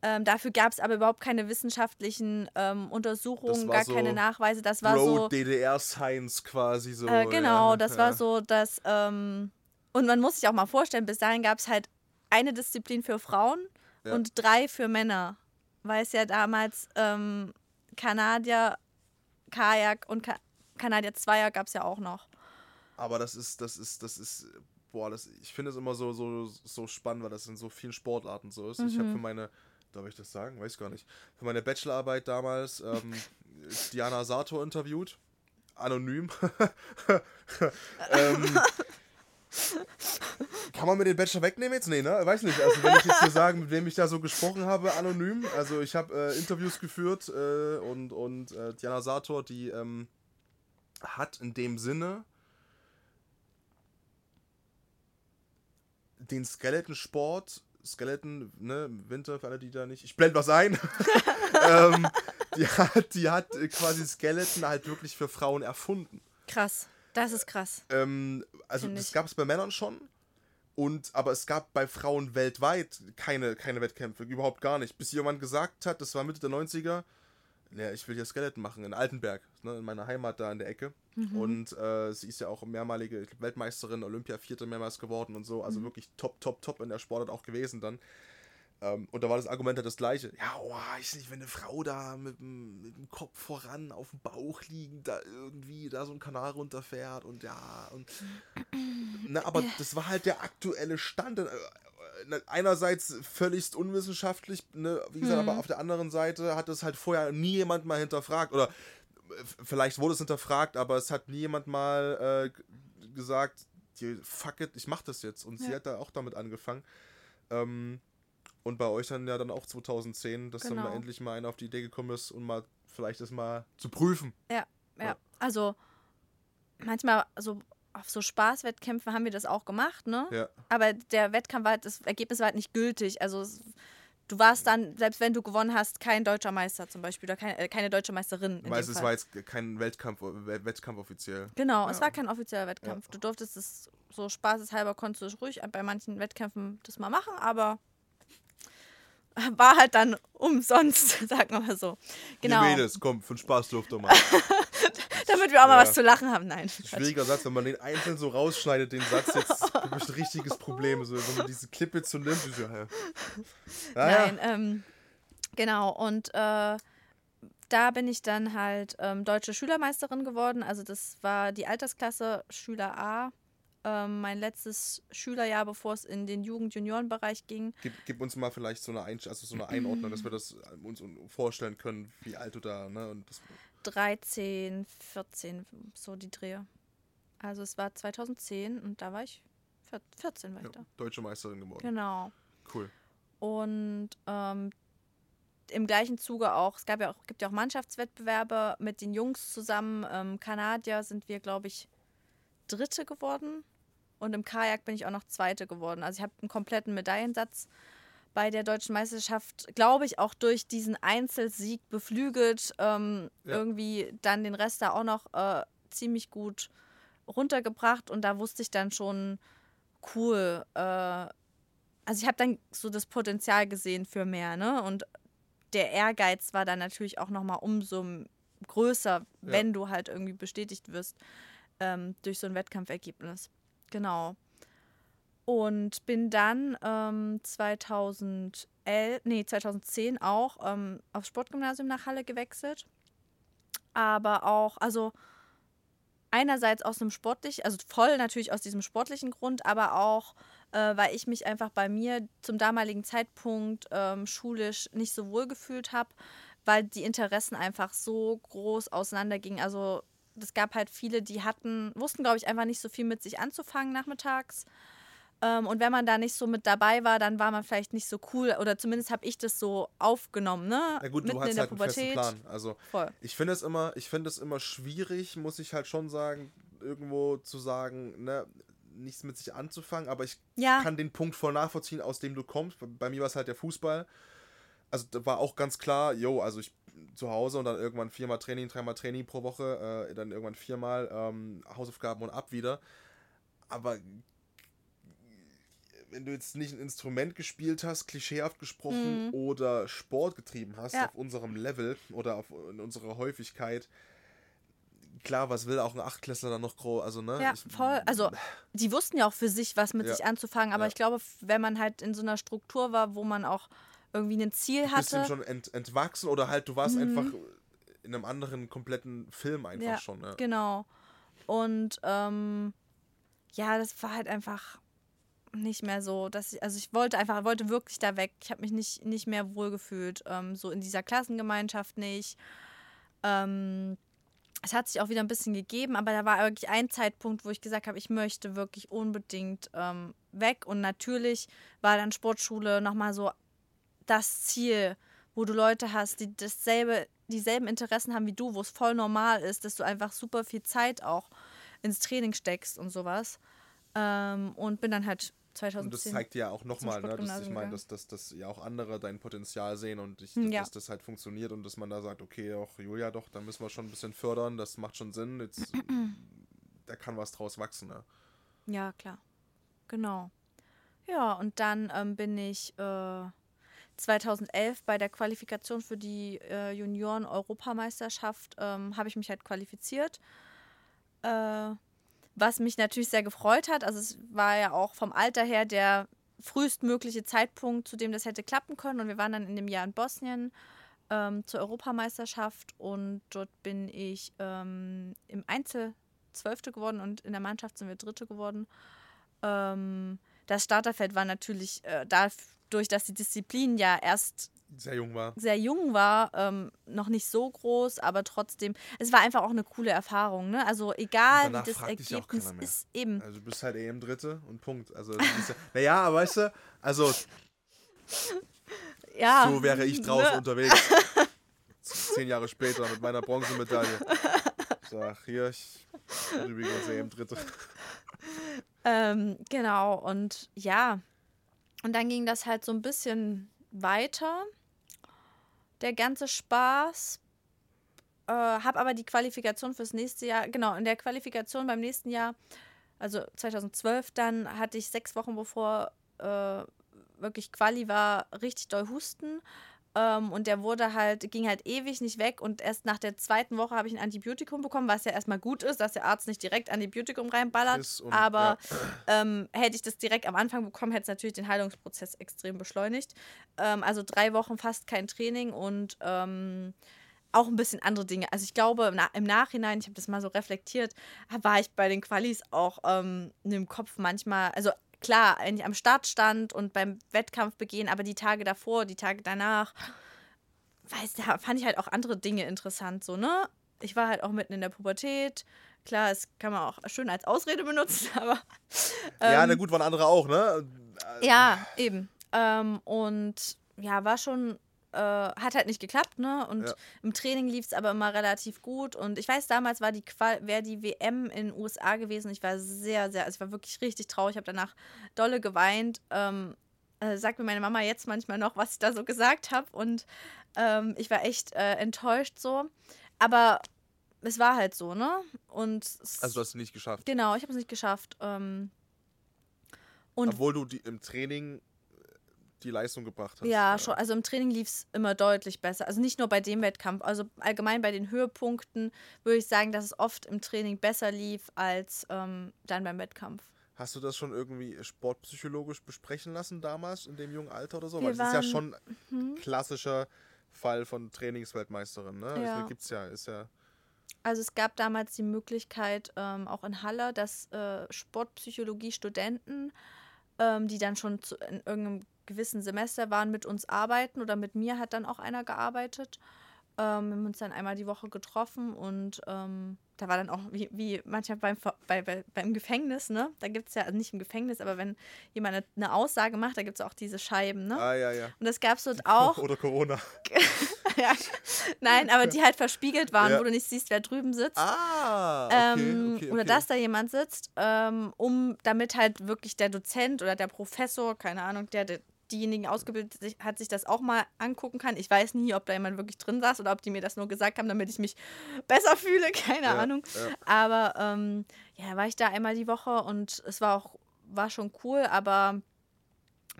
Ähm, dafür gab es aber überhaupt keine wissenschaftlichen ähm, Untersuchungen, gar so keine Nachweise. Das war so. Pro-DDR-Science quasi so. Äh, genau, ja. das war so, dass. Ähm, und man muss sich auch mal vorstellen, bis dahin gab es halt eine Disziplin für Frauen und drei für Männer. Weil es ja damals ähm, Kanadier, Kajak und Ka Kanadier Zweier gab es ja auch noch. Aber das ist, das ist, das ist, boah, das, ich finde es immer so, so, so spannend, weil das in so vielen Sportarten so ist. Ich Mhm. habe für meine, darf ich das sagen? Weiß gar nicht. Für meine Bachelorarbeit damals ähm, [laughs] Diana Sato interviewt. Anonym. [laughs] ähm, Kann man mir den Bachelor wegnehmen jetzt? Nee, ne? Weiß nicht. Also, wenn ich jetzt hier sagen, mit wem ich da so gesprochen habe, anonym. Also, ich habe äh, Interviews geführt äh, und, und äh, Diana Sator, die ähm, hat in dem Sinne den Skeleton-Sport, Skeleton, ne, Winter, für alle, die da nicht. Ich blende was ein. [laughs] ähm, die, hat, die hat quasi Skeleton halt wirklich für Frauen erfunden. Krass. Das ist krass. Ähm, also Find das gab es bei Männern schon. Und, aber es gab bei Frauen weltweit keine, keine Wettkämpfe, überhaupt gar nicht. Bis jemand gesagt hat, das war Mitte der 90er, ja, ich will hier Skeleton machen in Altenberg, ne, in meiner Heimat da in der Ecke. Und äh, sie ist ja auch mehrmalige Weltmeisterin, Olympia-Vierte mehrmals geworden und so. Also wirklich top, top, top in der Sportart auch gewesen dann. Ähm, und da war das Argument halt das gleiche. Ja, oh, ich nicht, wenn eine Frau da mit, dem- mit dem Kopf voran auf dem Bauch liegend da irgendwie da so einen Kanal runterfährt und ja. Und, [clears throat] na, aber das war halt der aktuelle Stand. Einerseits völligst unwissenschaftlich, ne, wie gesagt, aber auf der anderen Seite hat es halt vorher nie jemand mal hinterfragt. Oder äh, vielleicht wurde es hinterfragt, aber es hat nie jemand mal äh, gesagt, "Die- fuck it, ich mach das jetzt. Und sie Ja. hat da auch damit angefangen. Ähm, und bei euch dann ja dann auch 2010, dass dann Genau. mal endlich mal einer auf die Idee gekommen ist und mal vielleicht das mal zu prüfen. Ja, ja. Ja. Also manchmal so auf so Spaßwettkämpfen haben wir das auch gemacht, ne? Ja. Aber der Wettkampf war, halt- das Ergebnis war halt nicht gültig. Also es, du warst dann, selbst wenn du gewonnen hast, kein deutscher Meister zum Beispiel oder kein, äh, keine deutsche Meisterin. Dem es war jetzt kein Wettkampf, Wett- Wettkampf offiziell. Genau, es Ja. war kein offizieller Wettkampf. Du durftest es so spaßeshalber, konntest du ruhig bei manchen Wettkämpfen das mal machen, aber war halt dann umsonst, [laughs] sagen wir mal so. Genau, Ihr Mädels, komm, für den Spaß dürft ihr mal. [laughs] damit wir auch mal Ja. was zu lachen haben. Nein. Schwieriger Satz, wenn man den einzeln so rausschneidet, den Satz jetzt, habe ich ein richtiges Problem. So, wenn man diese Klippe zu nimmt, ist ja, ja. Ah, ja. Nein, ähm, genau. Und äh, da bin ich dann halt ähm, deutsche Schülermeisterin geworden. Also das war die Altersklasse Schüler A. Ähm, mein letztes Schülerjahr, bevor es in den Jugend-Junioren-Bereich ging. Gib, gib uns mal vielleicht so eine, Einsch also so eine Einordnung, dass wir das uns vorstellen können, wie alt du da, ne? Und das, 13, 14, so die Drehe. Also es war 2010 und da war ich, vier- 14 war ich ja, da. deutsche Meisterin geworden. Genau. Cool. Und ähm, im gleichen Zuge auch, es gab ja auch, gibt ja auch Mannschaftswettbewerbe mit den Jungs zusammen. Ähm, Kanadier sind wir, glaube ich, Dritte geworden. Und im Kajak bin ich auch noch Zweite geworden. Also ich habe einen kompletten Medaillensatz bei der deutschen Meisterschaft, glaube ich, auch durch diesen Einzelsieg beflügelt. Ähm, Ja. Irgendwie dann den Rest da auch noch äh, ziemlich gut runtergebracht. Und da wusste ich dann schon, cool, äh, also ich habe dann so das Potenzial gesehen für mehr, ne? Und der Ehrgeiz war dann natürlich auch nochmal umso größer, wenn du halt irgendwie bestätigt wirst ähm, durch so ein Wettkampfergebnis. Genau. Und bin dann ähm, 2011, nee, 2010 auch ähm, aufs Sportgymnasium nach Halle gewechselt. Aber auch, also einerseits aus einem sportlichen, also voll natürlich aus diesem sportlichen Grund, aber auch, äh, weil ich mich einfach bei mir zum damaligen Zeitpunkt ähm, schulisch nicht so wohl gefühlt habe, weil die Interessen einfach so groß auseinandergingen. Also es gab halt viele, die hatten, wussten, glaube ich, einfach nicht so viel mit sich anzufangen nachmittags. Ähm, und wenn man da nicht so mit dabei war, dann war man vielleicht nicht so cool. Oder zumindest habe ich das so aufgenommen, ne? Na gut, Mitten du hast in der halt einen festen Pubertät. Plan. Also Voll. ich finde es immer, ich finde es immer schwierig, muss ich halt schon sagen, irgendwo zu sagen, ne, nichts mit sich anzufangen, aber ich Ja. kann den Punkt voll nachvollziehen, aus dem du kommst. Bei mir war es halt der Fußball. Also da war auch ganz klar, yo, also ich zu Hause und dann irgendwann viermal Training, dreimal Training pro Woche, äh, dann irgendwann viermal ähm, Hausaufgaben und ab wieder. Aber wenn du jetzt nicht ein Instrument gespielt hast, klischeehaft gesprochen, oder Sport getrieben hast Ja. auf unserem Level oder auf in unserer Häufigkeit, klar, was will auch ein Achtklässler dann noch groß, also ne? Ja, ich- voll. Also, die wussten ja auch für sich, was mit Ja. sich anzufangen, aber Ja. ich glaube, wenn man halt in so einer Struktur war, wo man auch irgendwie ein Ziel ein bisschen hatte. schon ent, entwachsen oder halt du warst einfach in einem anderen kompletten Film einfach Ja, schon. Ja. Genau. Und ähm, ja, das war halt einfach nicht mehr so, dass ich, also ich wollte einfach, wollte wirklich da weg. Ich habe mich nicht, nicht mehr wohlgefühlt, ähm, so in dieser Klassengemeinschaft nicht. Ähm, es hat sich auch wieder ein bisschen gegeben, aber da war wirklich ein Zeitpunkt, wo ich gesagt habe, ich möchte wirklich unbedingt ähm, weg. Und natürlich war dann Sportschule nochmal so das Ziel, wo du Leute hast, die dasselbe, dieselben Interessen haben wie du, wo es voll normal ist, dass du einfach super viel Zeit auch ins Training steckst und sowas. Ähm, und bin dann halt 2010. Und das zeigt dir ja auch nochmal, ne, dass, ich meine, dass, dass, dass ja auch andere dein Potenzial sehen und ich, Ja. dass das halt funktioniert und dass man da sagt, okay, auch Julia, doch, da müssen wir schon ein bisschen fördern, das macht schon Sinn, jetzt, [clears throat] da kann was draus wachsen. Ne? Ja, klar. Genau. Ja, und dann ähm, bin ich äh, 2011 bei der Qualifikation für die äh, Junioren-Europameisterschaft, ähm, habe ich mich halt qualifiziert. Äh, was mich natürlich sehr gefreut hat. Also es war ja auch vom Alter her der frühestmögliche Zeitpunkt, zu dem das hätte klappen können. Und wir waren dann in dem Jahr in Bosnien ähm, zur Europameisterschaft und dort bin ich ähm, im Einzel Zwölfte geworden und in der Mannschaft sind wir Dritte geworden. Ähm, das Starterfeld war natürlich äh, dadurch, dass die Disziplin ja erst Sehr jung war. sehr jung war, ähm, noch nicht so groß, aber trotzdem, es war einfach auch eine coole Erfahrung. Ne? Also egal wie das Ergebnis ist, eben. Also du bist halt EM Dritte und Punkt. Also, ja, [laughs] naja, aber weißt du, also [laughs] Ja, so wäre ich draußen ne? unterwegs. [laughs] Zehn Jahre später mit meiner Bronzemedaille. Sag, hier, ich bin übrigens EM Dritte. Ähm, genau, und ja. Und dann ging das halt so ein bisschen weiter. Der ganze Spaß. Äh, hab aber die Qualifikation fürs nächste Jahr, genau, in der Qualifikation beim nächsten Jahr, also 2012, dann hatte ich sechs Wochen bevor äh, wirklich Quali war, richtig doll Husten. Ähm, und der wurde halt, ging halt ewig nicht weg. Und erst nach der zweiten Woche habe ich ein Antibiotikum bekommen, was ja erstmal gut ist, dass der Arzt nicht direkt Antibiotikum reinballert. Und- aber ähm, hätte ich das direkt am Anfang bekommen, hätte es natürlich den Heilungsprozess extrem beschleunigt. Ähm, also drei Wochen fast kein Training und ähm, auch ein bisschen andere Dinge. Also ich glaube, im Nachhinein, ich habe das mal so reflektiert, war ich bei den Qualis auch ähm, im Kopf manchmal, also klar, eigentlich am Start stand und beim Wettkampf begehen, aber die Tage davor, die Tage danach, weiß, da fand ich halt auch andere Dinge interessant, so, ne? Ich war halt auch mitten in der Pubertät. Klar, es kann man auch schön als Ausrede benutzen, [laughs] aber ja, ähm, na gut, waren andere auch, ne? ja, eben. Ähm, und ja, war schon, äh, hat halt nicht geklappt, ne? Und Ja. im Training lief es aber immer relativ gut. Und ich weiß, damals war die Qual wäre die WM in den USA gewesen. Ich war sehr, sehr, also ich war wirklich richtig traurig. Ich habe danach dolle geweint. Ähm, äh, sagt mir meine Mama jetzt manchmal noch, was ich da so gesagt habe. Und ähm, ich war echt äh, enttäuscht so. Aber es war halt so, ne? Und Also du hast es nicht geschafft. genau, ich habe es nicht geschafft. Ähm, und Obwohl du die, im Training die Leistung gebracht hast. Ja, schon. Also im Training lief es immer deutlich besser. Also nicht nur bei dem Wettkampf, also allgemein bei den Höhepunkten würde ich sagen, dass es oft im Training besser lief als ähm, dann beim Wettkampf. Hast du das schon irgendwie sportpsychologisch besprechen lassen damals in dem jungen Alter oder so? Wir Weil das ist ja waren- schon ein klassischer Fall von Trainingsweltmeisterin, ne? Ja. Also gibt's ja, ist ja. Also es gab damals die Möglichkeit, ähm, auch in Halle, dass äh, Sportpsychologie-Studenten, ähm, die dann schon zu, in irgendeinem gewissen Semester waren, mit uns arbeiten oder mit mir hat dann auch einer gearbeitet. Ähm, wir haben uns dann einmal die Woche getroffen und ähm, da war dann auch, wie, wie manchmal beim, bei, bei, beim Gefängnis, ne? Da gibt es ja, also nicht im Gefängnis, aber wenn jemand eine, eine Aussage macht, da gibt es auch diese Scheiben, ne? Ah, ja, ja. Und das gab es dort auch. Oder Corona. [laughs] ja. Nein, aber die halt verspiegelt waren, Ja. wo du nicht siehst, wer drüben sitzt. Ah, okay, Ähm, okay, Oder okay. dass da jemand sitzt, ähm, um damit halt wirklich der Dozent oder der Professor, keine Ahnung, der, der diejenigen ausgebildet hat, sich das auch mal angucken kann. Ich weiß nie, ob da jemand wirklich drin saß oder ob die mir das nur gesagt haben, damit ich mich [laughs] besser fühle, keine Ja, Ahnung. ja. Aber ähm, ja, war ich da einmal die Woche und es war auch, war schon cool, aber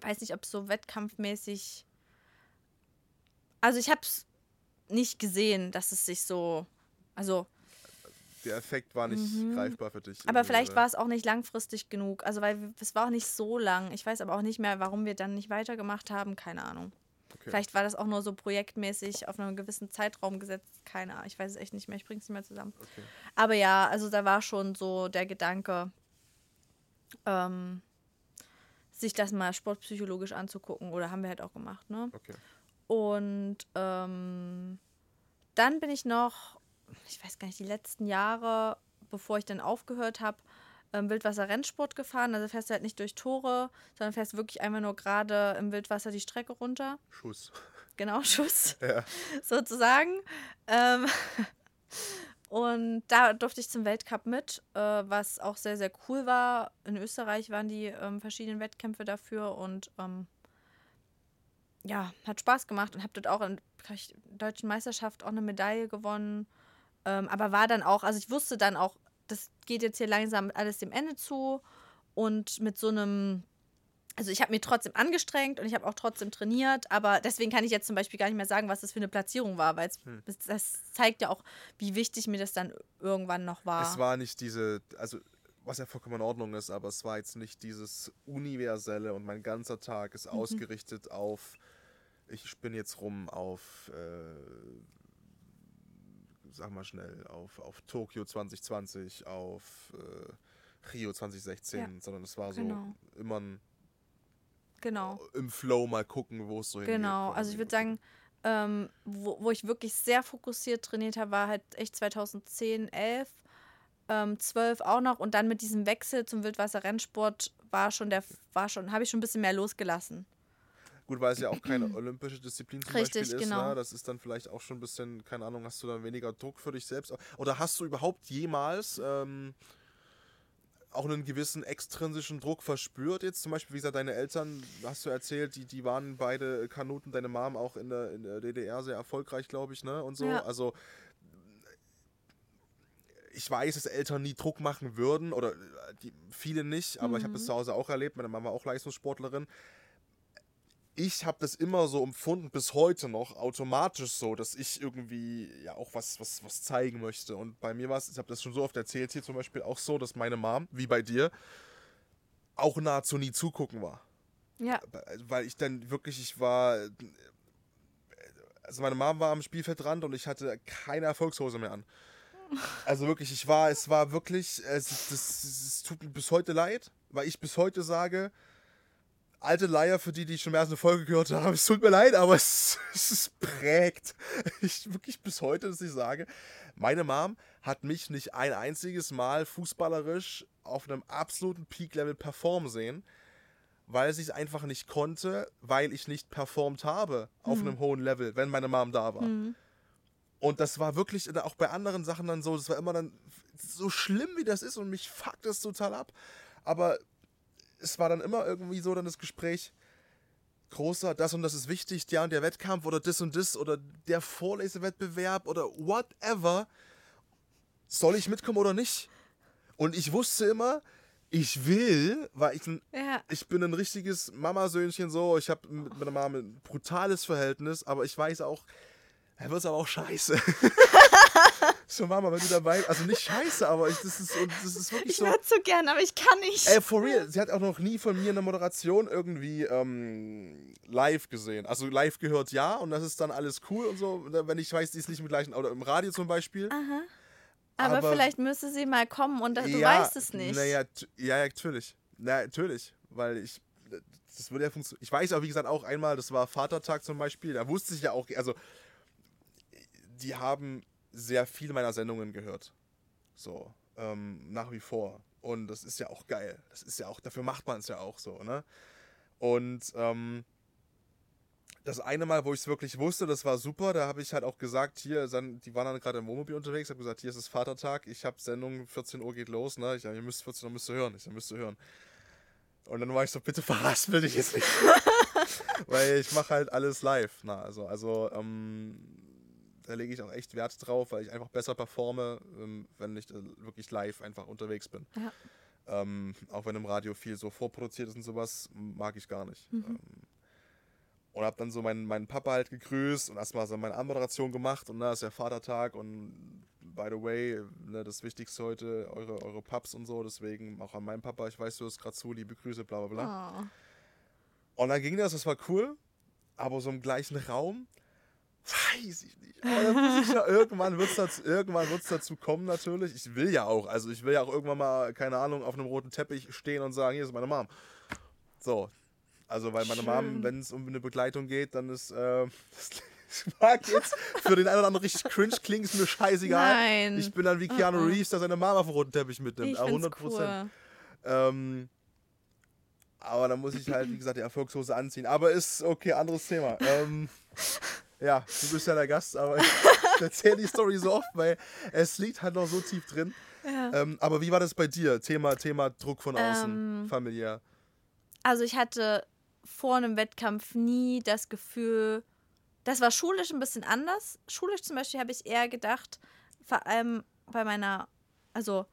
weiß nicht, ob es so wettkampfmäßig. Also ich habe es nicht gesehen, dass es sich so. Also Der Effekt war nicht Mhm. greifbar für dich. aber vielleicht war es auch nicht langfristig genug. Also, weil es war auch nicht so lang. Ich weiß aber auch nicht mehr, warum wir dann nicht weitergemacht haben. Keine Ahnung. Okay. Vielleicht war das auch nur so projektmäßig auf einen gewissen Zeitraum gesetzt. Keine Ahnung. Ich weiß es echt nicht mehr. Ich bringe es nicht mehr zusammen. Okay. Aber ja, also da war schon so der Gedanke, ähm, sich das mal sportpsychologisch anzugucken. Oder haben wir halt auch gemacht, ne? Okay. Und ähm, dann bin ich noch ich weiß gar nicht, die letzten Jahre, bevor ich dann aufgehört habe, ähm, Wildwasser-Rennsport gefahren. Also fährst du halt nicht durch Tore, sondern fährst wirklich einfach nur gerade im Wildwasser die Strecke runter. Schuss. Genau, Schuss [laughs] Ja. sozusagen. Ähm, [laughs] und da durfte ich zum Weltcup mit, äh, was auch sehr, sehr cool war. In Österreich waren die ähm, verschiedenen Wettkämpfe dafür und ähm, ja, hat Spaß gemacht und habe dort auch in ich, deutschen Meisterschaft auch eine Medaille gewonnen. Ähm, aber war dann auch, also ich wusste dann auch, das geht jetzt hier langsam alles dem Ende zu und mit so einem also ich habe mir trotzdem angestrengt und ich habe auch trotzdem trainiert, aber deswegen kann ich jetzt zum Beispiel gar nicht mehr sagen, was das für eine Platzierung war, weil Hm. das, zeigt ja auch, wie wichtig mir das dann irgendwann noch war. Es war nicht diese, also was ja vollkommen in Ordnung ist, aber es war jetzt nicht dieses universelle und mein ganzer Tag Mhm. ist ausgerichtet auf, ich spinne jetzt rum auf, äh, sag mal schnell, auf, auf Tokio 2020, auf äh, Rio 2016, Ja, sondern es war so genau. immer ein, genau. im Flow mal gucken, wo es so hingeht. Genau, also ich würde sagen, ähm, wo, wo ich wirklich sehr fokussiert trainiert habe, war halt echt 2010, 11, ähm, 12 auch noch und dann mit diesem Wechsel zum Wildwasser-Rennsport war schon der, war schon, habe ich schon ein bisschen mehr losgelassen. Gut, weil es ja auch keine [clears throat] olympische Disziplin zum Richtig, Beispiel ist. genau. Ne? Das ist dann vielleicht auch schon ein bisschen, keine Ahnung, hast du dann weniger Druck für dich selbst? Oder hast du überhaupt jemals ähm, auch einen gewissen extrinsischen Druck verspürt? Jetzt zum Beispiel, wie gesagt, deine Eltern, hast du erzählt, die, die waren beide Kanuten, deine Mom auch in der, in der DDR sehr erfolgreich, glaube ich, ne? Und so. Ja. Also ich weiß, dass Eltern nie Druck machen würden oder äh, die, viele nicht, aber ich habe das Mhm. zu Hause auch erlebt. Meine Mama war auch Leistungssportlerin. Ich habe das immer so empfunden, bis heute noch, automatisch so, dass ich irgendwie ja auch was, was, was zeigen möchte. Und bei mir war es, ich habe das schon so oft erzählt, hier zum Beispiel auch so, dass meine Mom, wie bei dir, auch nahezu nie zugucken war. Ja, Weil ich dann wirklich, ich war. Also meine Mom war am Spielfeldrand und ich hatte keine Erfolgshose mehr an. [laughs] Also wirklich, ich war, es war wirklich, es, das, es tut mir bis heute leid, weil ich bis heute sage, alte Leier, für die, die schon mehr als eine Folge gehört haben, es tut mir leid, aber [laughs] es, es prägt. Ich wirklich bis heute, dass ich sage, meine Mom hat mich nicht ein einziges Mal fußballerisch auf einem absoluten Peak-Level performen sehen, weil sie es einfach nicht konnte, weil ich nicht performt habe auf einem hohen Level, wenn meine Mom da war. Und das war wirklich auch bei anderen Sachen dann so, das war immer dann so schlimm, wie das ist und mich fuckt das total ab. Aber es war dann immer irgendwie so dann das Gespräch, großer, das und das ist wichtig, der und der Wettkampf oder das und das oder der Vorlesewettbewerb oder whatever. Soll ich mitkommen oder nicht? Und ich wusste immer, ich will, weil ich ein ja, ich bin ein richtiges Mamasöhnchen so. Ich habe mit meiner Mama ein brutales Verhältnis, aber ich weiß auch, er wird aber auch scheiße. [laughs] [laughs] so, Mama, wenn du dabei also nicht scheiße, aber ich, das, ist, das ist wirklich ich so. würde so gern, aber ich kann nicht. Ey, for real, sie hat auch noch nie von mir eine Moderation irgendwie ähm, live gesehen. Also live gehört ja und das ist dann alles cool und so, wenn ich weiß, die ist nicht im gleichen, oder im Radio zum Beispiel. aber, aber- vielleicht müsste sie mal kommen und du Ja, weißt es nicht. Naja, ja, ja, natürlich. Na, natürlich. Weil ich. Das würde ja funktionieren. Ich weiß auch, wie gesagt, auch einmal, das war Vatertag zum Beispiel, da wusste ich ja auch, also die haben sehr viel meiner Sendungen gehört. So, ähm, nach wie vor. Und das ist ja auch geil. Das ist ja auch, dafür macht man es ja auch so, ne? Und ähm, das eine Mal, wo ich es wirklich wusste, das war super, da habe ich halt auch gesagt, hier, die waren dann gerade im Wohnmobil unterwegs, habe gesagt, hier ist es Vatertag, ich habe Sendung, 14 Uhr geht los, ne? Ich ihr müsst 14 Uhr müsst ihr hören, ich sag, müsst ihr hören. Und dann war ich so, bitte verraspel dich jetzt nicht. [laughs] weil ich mache halt alles live. Na, also, also ähm, da lege ich auch echt Wert drauf, weil ich einfach besser performe, ähm, wenn ich äh, wirklich live einfach unterwegs bin. Ja. Ähm, auch wenn im Radio viel so vorproduziert ist und sowas, mag ich gar nicht. Ähm, und hab dann so meinen, meinen Papa halt gegrüßt und erstmal so meine Anmoderation gemacht und da ist ja Vatertag und by the way, ne, das Wichtigste heute, eure, eure Paps und so, deswegen auch an meinen Papa, ich weiß, du hörst gerade zu, liebe Grüße, bla bla bla. Oh. Und dann ging das, das war cool, aber so im gleichen Raum, weiß ich nicht. Ich ja, irgendwann wird es dazu, irgendwann wird's dazu kommen natürlich. Ich will ja auch, also ich will ja auch irgendwann mal, keine Ahnung, auf einem roten Teppich stehen und sagen, hier ist meine Mom. So. Also, weil meine Mom, Schön. wenn es um eine Begleitung geht, dann ist, äh, [laughs] Ich mag jetzt für den einen oder anderen richtig cringe klingen, ist mir scheißegal. Nein. Ich bin dann wie Keanu. Reeves, der seine Mama auf den roten Teppich mitnimmt. Ich Ah, find's 100 Prozent. cool. Ähm, aber dann muss ich halt, wie gesagt, die Erfolgshose anziehen. Aber ist okay, anderes Thema. Ähm, ja, du bist ja der Gast, aber ich [laughs] erzähle die Story so oft, weil es liegt halt noch so tief drin. Ähm, aber wie war das bei dir? Thema, Thema Druck von außen, Ähm, familiär. Also ich hatte vor einem Wettkampf nie das Gefühl, das war schulisch ein bisschen anders. Schulisch zum Beispiel habe ich eher gedacht, vor allem bei meiner, also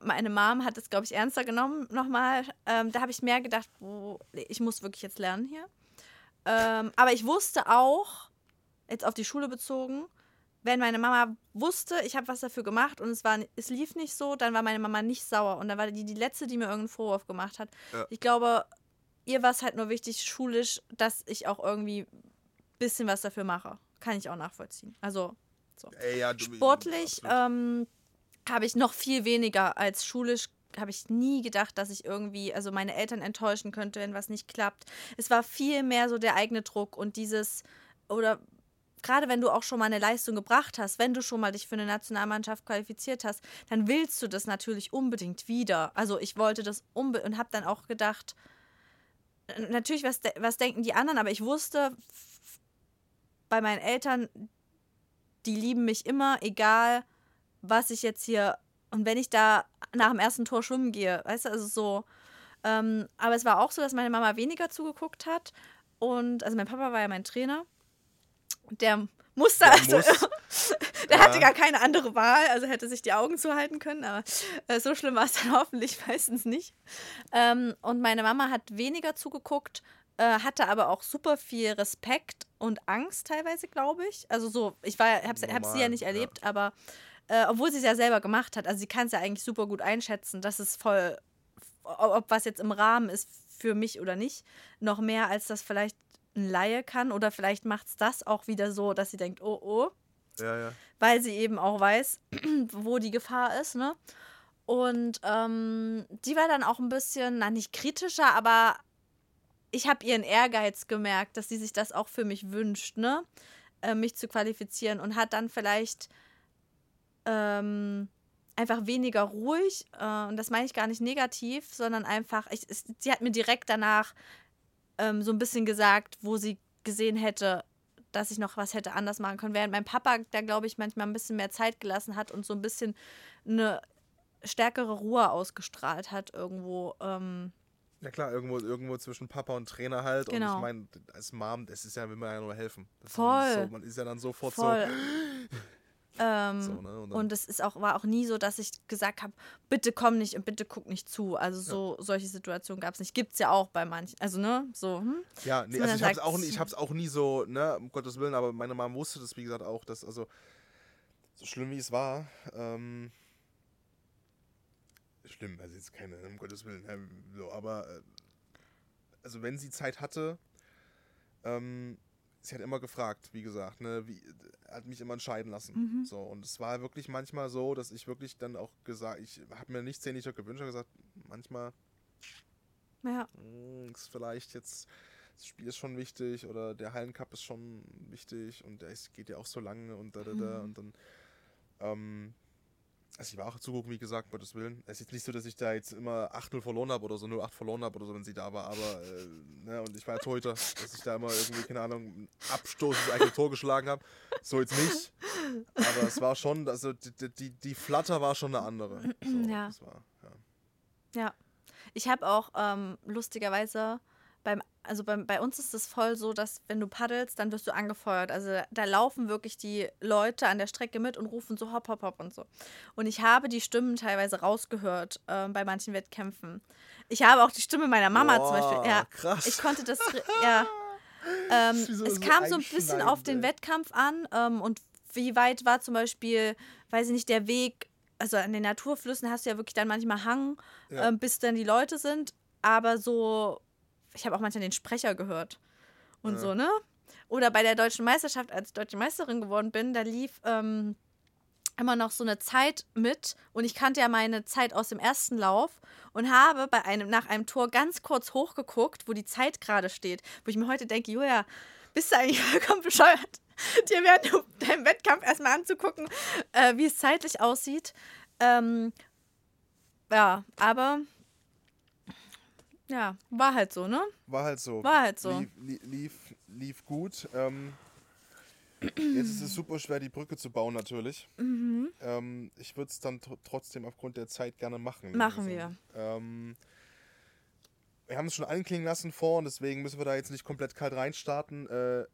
meine Mom hat es, glaube ich, ernster genommen nochmal. Ähm, da habe ich mehr gedacht, oh, ich muss wirklich jetzt lernen hier. Ähm, aber ich wusste auch, jetzt auf die Schule bezogen, wenn meine Mama wusste, ich habe was dafür gemacht und es, war, es lief nicht so, dann war meine Mama nicht sauer. Und dann war die die Letzte, die mir irgendeinen Vorwurf gemacht hat. Ja. Ich glaube, ihr war es halt nur wichtig, schulisch, dass ich auch irgendwie ein bisschen was dafür mache. Kann ich auch nachvollziehen. Also Ey, ja, du, sportlich ähm, habe ich noch viel weniger als schulisch. Habe ich nie gedacht, dass ich irgendwie, also meine Eltern enttäuschen könnte, wenn was nicht klappt. Es war viel mehr so der eigene Druck und dieses, oder gerade wenn du auch schon mal eine Leistung gebracht hast, wenn du schon mal dich für eine Nationalmannschaft qualifiziert hast, dann willst du das natürlich unbedingt wieder. Also ich wollte das unbedingt und habe dann auch gedacht, natürlich, was, de was denken die anderen, aber ich wusste bei meinen Eltern, die lieben mich immer, egal was ich jetzt hier und wenn ich da nach dem ersten Tor schwimmen gehe, weißt du, also so. Ähm, aber es war auch so, dass meine Mama weniger zugeguckt hat und also mein Papa war ja mein Trainer. Der musste, Der also, muss. [laughs] der Ja. hatte gar keine andere Wahl, also hätte sich die Augen zuhalten können, aber äh, so schlimm war es dann [laughs] hoffentlich meistens nicht. Ähm, und meine Mama hat weniger zugeguckt, äh, hatte aber auch super viel Respekt und Angst teilweise, glaube ich. Also so, ich war, hab's, hab sie ja nicht ja. erlebt, aber äh, obwohl sie es ja selber gemacht hat, also sie kann es ja eigentlich super gut einschätzen, dass es voll, ob was jetzt im Rahmen ist für mich oder nicht, noch mehr als das vielleicht ein Laie kann oder vielleicht macht es das auch wieder so, dass sie denkt, oh oh, Ja, ja. weil sie eben auch weiß, [clears throat] wo die Gefahr ist, ne? Und ähm, die war dann auch ein bisschen, na nicht kritischer, aber ich habe ihren Ehrgeiz gemerkt, dass sie sich das auch für mich wünscht, ne? Äh, mich zu qualifizieren und hat dann vielleicht ähm, einfach weniger ruhig, äh, und das meine ich gar nicht negativ, sondern einfach, ich, sie hat mir direkt danach ähm, so ein bisschen gesagt, wo sie gesehen hätte, dass ich noch was hätte anders machen können. Während mein Papa da, glaube ich, manchmal ein bisschen mehr Zeit gelassen hat und so ein bisschen eine stärkere Ruhe ausgestrahlt hat irgendwo. Ähm, Ja klar, irgendwo, irgendwo zwischen Papa und Trainer halt. Und Genau. ich meine, als Mom, das ist ja, will man ja nur helfen. Das Voll. Ist so, man ist ja dann sofort voll. [gasps] ähm, so. ne? und Und es ist auch, war auch nie so, dass ich gesagt habe, bitte komm nicht und bitte guck nicht zu. Also so solche Situationen gab es nicht. Gibt es ja auch bei manchen. Also, ne, so, hm? ja, nee, also ich hab's, sagt, auch nie, ich hab's auch nie so, ne, um Gottes Willen, aber meine Mom wusste das, wie gesagt, auch, dass, also, so schlimm wie es war, ähm, schlimm, also jetzt keine, um Gottes Willen, ne, so, aber, äh, also wenn sie Zeit hatte, ähm, sie hat immer gefragt, wie gesagt, ne, wie, hat mich immer entscheiden lassen. Mhm. So, und es war wirklich manchmal so, dass ich wirklich dann auch gesagt, ich habe mir nichts sehnlicher gewünscht, habe gesagt, manchmal Ja. hm, ist vielleicht jetzt, das Spiel ist schon wichtig oder der Hallencup ist schon wichtig und es geht ja auch so lange und da, da, da Mhm. und dann, ähm, also ich war auch zugucken, wie gesagt, Gottes Willen. Es ist jetzt nicht so, dass ich da jetzt immer 8-0 verloren habe oder so, 0-8 verloren habe oder so, wenn sie da war, aber, äh, ne, und ich war ja Torhüter, dass ich da immer irgendwie, keine Ahnung, Abstoß ins eigene Tor geschlagen habe. So jetzt nicht. Aber es war schon, also die, die- die, Flatter war schon eine andere. So, Ja. War, ja. Ja. Ich habe auch ähm, lustigerweise beim, also beim, bei uns ist es voll so, dass wenn du paddelst, dann wirst du angefeuert. Also da laufen wirklich die Leute an der Strecke mit und rufen so hopp, hopp, hopp und so. Und ich habe die Stimmen teilweise rausgehört ähm, bei manchen Wettkämpfen. Ich habe auch die Stimme meiner Mama zum Boah, Beispiel. Ja, krass. ich konnte das, ja. [laughs] Ähm, Wieso es so kam so ein bisschen auf den? Wettkampf an ähm, und wie weit war zum Beispiel, weiß ich nicht, der Weg, also an den Naturflüssen hast du ja wirklich dann manchmal Hang, Ja. ähm, bis dann die Leute sind, aber so, ich habe auch manchmal den Sprecher gehört und Ja. so, ne? Oder bei der deutschen Meisterschaft, als ich deutsche Meisterin geworden bin, da lief ähm, immer noch so eine Zeit mit und ich kannte ja meine Zeit aus dem ersten Lauf und habe bei einem nach einem Tor ganz kurz hochgeguckt, wo die Zeit gerade steht, wo ich mir heute denke, Julia, bist du eigentlich [laughs] vollkommen bescheuert? dir während deinem Wettkampf erstmal anzugucken, äh, wie es zeitlich aussieht. Ähm, ja, aber ja, war halt so, ne? War halt so. War halt so. Lief, li- lief, lief gut. Ähm, jetzt ist es super schwer, die Brücke zu bauen, natürlich. Mhm. Ähm, ich würde es dann tr trotzdem aufgrund der Zeit gerne machen. Machen wir. Ähm, wir haben es schon anklingen lassen vor und deswegen müssen wir da jetzt nicht komplett kalt reinstarten. Äh,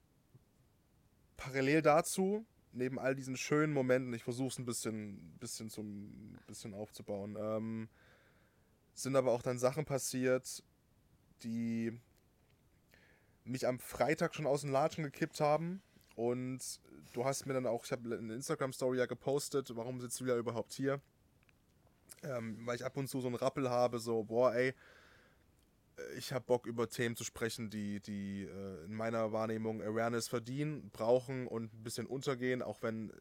parallel dazu, neben all diesen schönen Momenten, ich versuche es ein bisschen, bisschen, zum, bisschen aufzubauen, ähm, sind aber auch dann Sachen passiert, die mich am Freitag schon aus den Latschen gekippt haben. Und du hast mir dann auch, ich habe eine Instagram-Story ja gepostet, warum sitzt du ja überhaupt hier? Ähm, weil ich ab und zu so einen Rappel habe, so, boah, ey, ich habe Bock über Themen zu sprechen, die, die äh, in meiner Wahrnehmung Awareness verdienen, brauchen und ein bisschen untergehen, auch wenn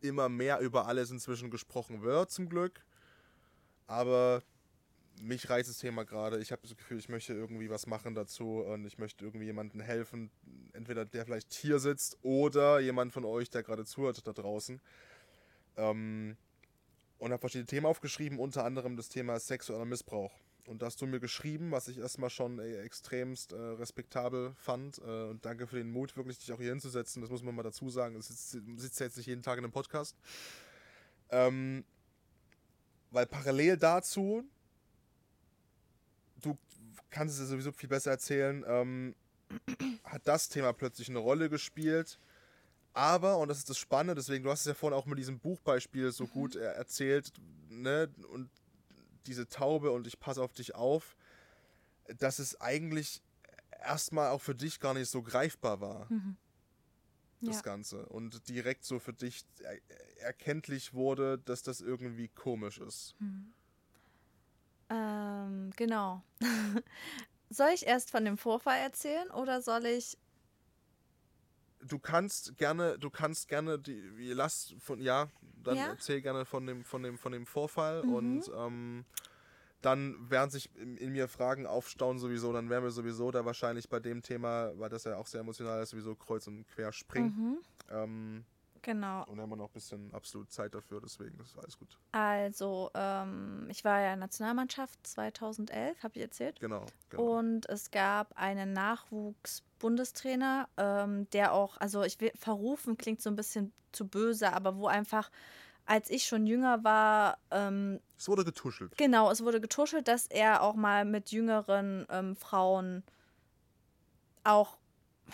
immer mehr über alles inzwischen gesprochen wird, zum Glück. Aber mich reizt das Thema gerade. Ich habe das Gefühl, ich möchte irgendwie was machen dazu und ich möchte irgendwie jemandem helfen. Entweder der vielleicht hier sitzt oder jemand von euch, der gerade zuhört da draußen. Ähm, und habe verschiedene Themen aufgeschrieben, unter anderem das Thema sexueller Missbrauch. Und da hast du mir geschrieben, was ich erstmal schon äh, extremst äh, respektabel fand. Äh, und danke für den Mut, wirklich dich auch hier hinzusetzen. Das muss man mal dazu sagen. Du sitzt, sitzt jetzt nicht jeden Tag in einem Podcast. Ähm, weil parallel dazu, du kannst es ja sowieso viel besser erzählen, ähm, hat das Thema plötzlich eine Rolle gespielt. Aber, und das ist das Spannende, deswegen, du hast es ja vorhin auch mit diesem Buchbeispiel so gut äh, erzählt, ne, und diese Taube und ich passe auf dich auf, dass es eigentlich erstmal auch für dich gar nicht so greifbar war, das Ja. Ganze. Und direkt so für dich er erkenntlich wurde, dass das irgendwie komisch ist. Ähm, genau. [laughs] soll ich erst von dem Vorfall erzählen oder soll ich. Du kannst gerne, du kannst gerne die, lass von, ja, dann Ja? erzähl gerne von dem, von dem, von dem Vorfall Mhm. und ähm, dann werden sich in, in mir Fragen aufstauen sowieso, dann werden wir sowieso da wahrscheinlich bei dem Thema, weil das ja auch sehr emotional ist, sowieso kreuz und quer springen. Mhm, Ähm, genau. und haben wir noch ein bisschen absolut Zeit dafür, deswegen ist alles gut. Also, ähm, ich war ja in der Nationalmannschaft 2011, habe ich erzählt. Genau. genau. Und es gab einen Nachwuchs-Bundestrainer, ähm, der auch, also ich will, verrufen klingt so ein bisschen zu böse, aber wo einfach, als ich schon jünger war, ähm, es wurde getuschelt. genau, es wurde getuschelt, dass er auch mal mit jüngeren ähm, Frauen auch,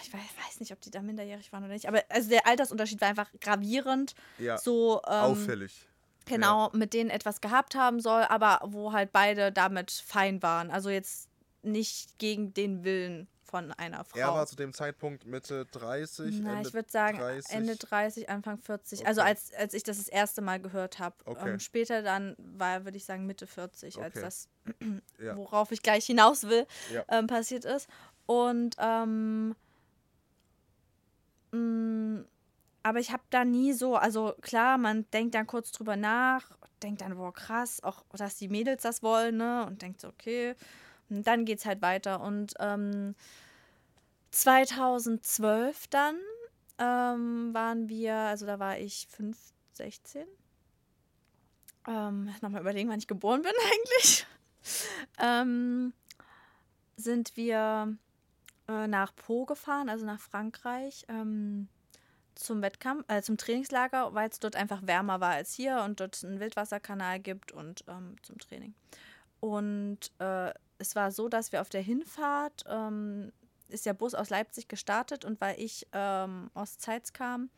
ich weiß, weiß nicht, ob die da minderjährig waren oder nicht, aber also der Altersunterschied war einfach gravierend. Ja, So, ähm, auffällig. genau, mit denen etwas gehabt haben soll, aber wo halt beide damit fein waren. Also jetzt nicht gegen den Willen von einer Frau. Er war zu dem Zeitpunkt Mitte 30. Na, Ende ich würde sagen 30. Ende 30, Anfang 40. Okay. Also als, als ich das das erste Mal gehört habe. Okay. Ähm, später dann war, würde ich sagen, Mitte 40, als Okay. das, Ja. worauf ich gleich hinaus will, Ja. ähm, passiert ist. Und ähm, aber ich habe da nie so, also klar, man denkt dann kurz drüber nach, denkt dann, boah, krass, auch dass die Mädels das wollen, ne? Und denkt so, okay. Und dann geht's halt weiter. Und ähm, 2012 dann ähm, waren wir, also da war ich 5, 16. Ähm, Nochmal überlegen, wann ich geboren bin [laughs] eigentlich. ähm, sind wir äh, nach Po gefahren, also nach Frankreich, ähm, zum Wettkampf, äh, zum Trainingslager, weil es dort einfach wärmer war als hier und dort einen Wildwasserkanal gibt und ähm, zum Training. Und äh, es war so, dass wir auf der Hinfahrt ähm, ist der Bus aus Leipzig gestartet und weil ich ähm, aus Zeitz kam,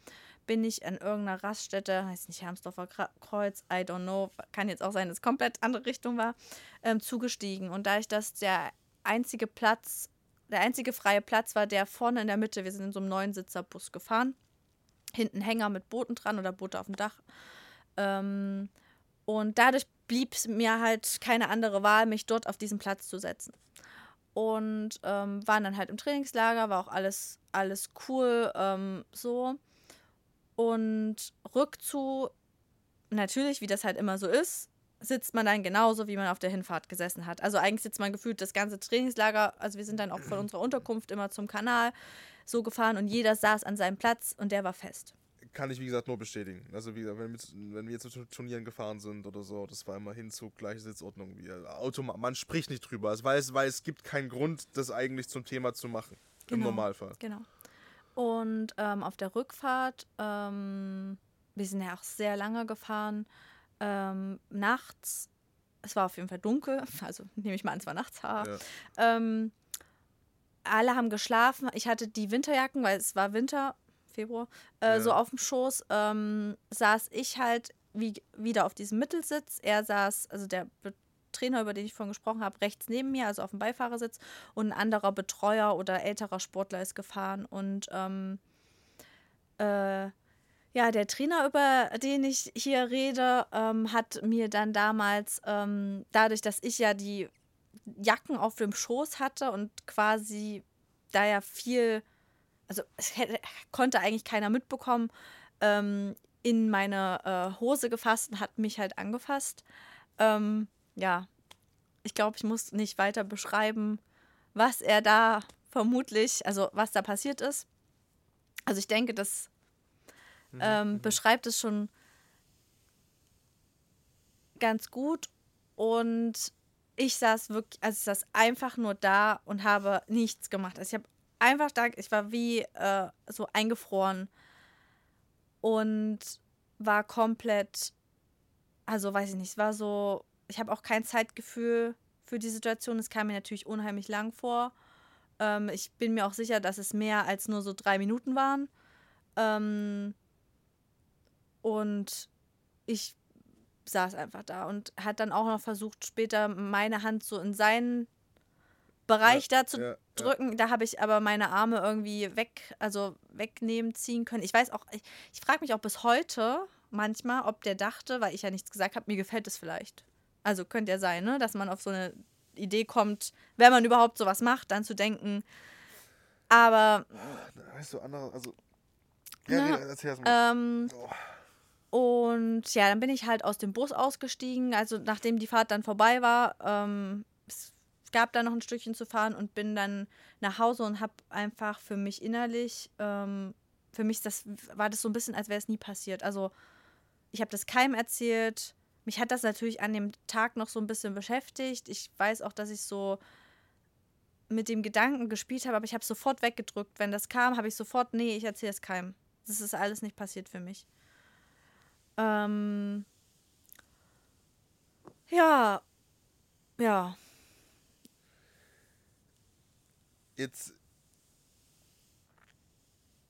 bin ich an irgendeiner Raststätte, heißt nicht Hermsdorfer Kreuz, I don't know, kann jetzt auch sein, dass es komplett andere Richtung war, ähm, zugestiegen. Und da ich das der einzige Platz, der einzige freie Platz war, der vorne in der Mitte, wir sind in so einem neuen Sitzerbus gefahren, hinten Hänger mit Booten dran oder Boote auf dem Dach. Ähm, und dadurch blieb mir halt keine andere Wahl, mich dort auf diesen Platz zu setzen. Und ähm, waren dann halt im Trainingslager, war auch alles, alles cool, ähm, so. Und rückzu, natürlich, wie das halt immer so ist, sitzt man dann genauso, wie man auf der Hinfahrt gesessen hat. Also eigentlich sitzt man gefühlt das ganze Trainingslager, also wir sind dann auch von [clears throat] unserer Unterkunft immer zum Kanal so gefahren und jeder saß an seinem Platz und der war fest. Kann ich, wie gesagt, nur bestätigen. Also, wie gesagt, wenn wir, wenn wir zu Turnieren gefahren sind oder so, das war immer Hinzug, gleiche Sitzordnung. Wie, Automa man spricht nicht drüber, weil, es, weil es gibt keinen Grund, das eigentlich zum Thema zu machen. Im Genau. Normalfall. Genau. Und ähm, auf der Rückfahrt, ähm, wir sind ja auch sehr lange gefahren, ähm, nachts, es war auf jeden Fall dunkel, [laughs] also nehme ich mal an, es war nachts. Ja. Ähm, alle haben geschlafen. Ich hatte die Winterjacken, weil es war Winter, Februar, äh, Ja. so auf dem Schoß. Ähm, saß ich halt wie, wieder auf diesem Mittelsitz. Er saß, also der Be Trainer, über den ich vorhin gesprochen habe, rechts neben mir, also auf dem Beifahrersitz. Und ein anderer Betreuer oder älterer Sportler ist gefahren. Und ähm, äh, ja, der Trainer, über den ich hier rede, ähm, hat mir dann damals, ähm, dadurch, dass ich ja die Jacken auf dem Schoß hatte und quasi da ja viel, also es hätte, konnte eigentlich keiner mitbekommen, ähm, in meine äh, Hose gefasst und hat mich halt angefasst. Ähm, ja, ich glaube, ich muss nicht weiter beschreiben, was er da vermutlich, also was da passiert ist. Also ich denke, das ähm, beschreibt es schon ganz gut und ich saß wirklich, also ich saß einfach nur da und habe nichts gemacht. Also ich habe einfach da, ich war wie äh, so eingefroren und war komplett, also weiß ich nicht, es war so, ich habe auch kein Zeitgefühl für die Situation. Es kam mir natürlich unheimlich lang vor. Ähm, ich bin mir auch sicher, dass es mehr als nur so drei Minuten waren. Ähm, und ich saß einfach da und hat dann auch noch versucht, später meine Hand so in seinen Bereich da zu ja, ja. drücken. Da habe ich aber meine Arme irgendwie weg, also wegnehmen, ziehen können. Ich weiß auch, ich, ich frage mich auch bis heute manchmal, ob der dachte, weil ich ja nichts gesagt habe, mir gefällt es vielleicht. Also könnte ja sein, ne, dass man auf so eine Idee kommt, wenn man überhaupt sowas macht, dann zu denken. Aber Weißt du, andere, also. Ja, nee, erzähl erst mal. ähm, Oh. Und ja, dann bin ich halt aus dem Bus ausgestiegen, also nachdem die Fahrt dann vorbei war. Ähm, es gab da noch ein Stückchen zu fahren und bin dann nach Hause und habe einfach für mich innerlich, ähm, für mich das, war das so ein bisschen, als wäre es nie passiert. Also ich habe das keinem erzählt. Mich hat das natürlich an dem Tag noch so ein bisschen beschäftigt. Ich weiß auch, dass ich so mit dem Gedanken gespielt habe, aber ich habe sofort weggedrückt. Wenn das kam, habe ich sofort, nee, ich erzähle es keinem. Das ist alles nicht passiert für mich. Ähm, ja, ja, Jetzt.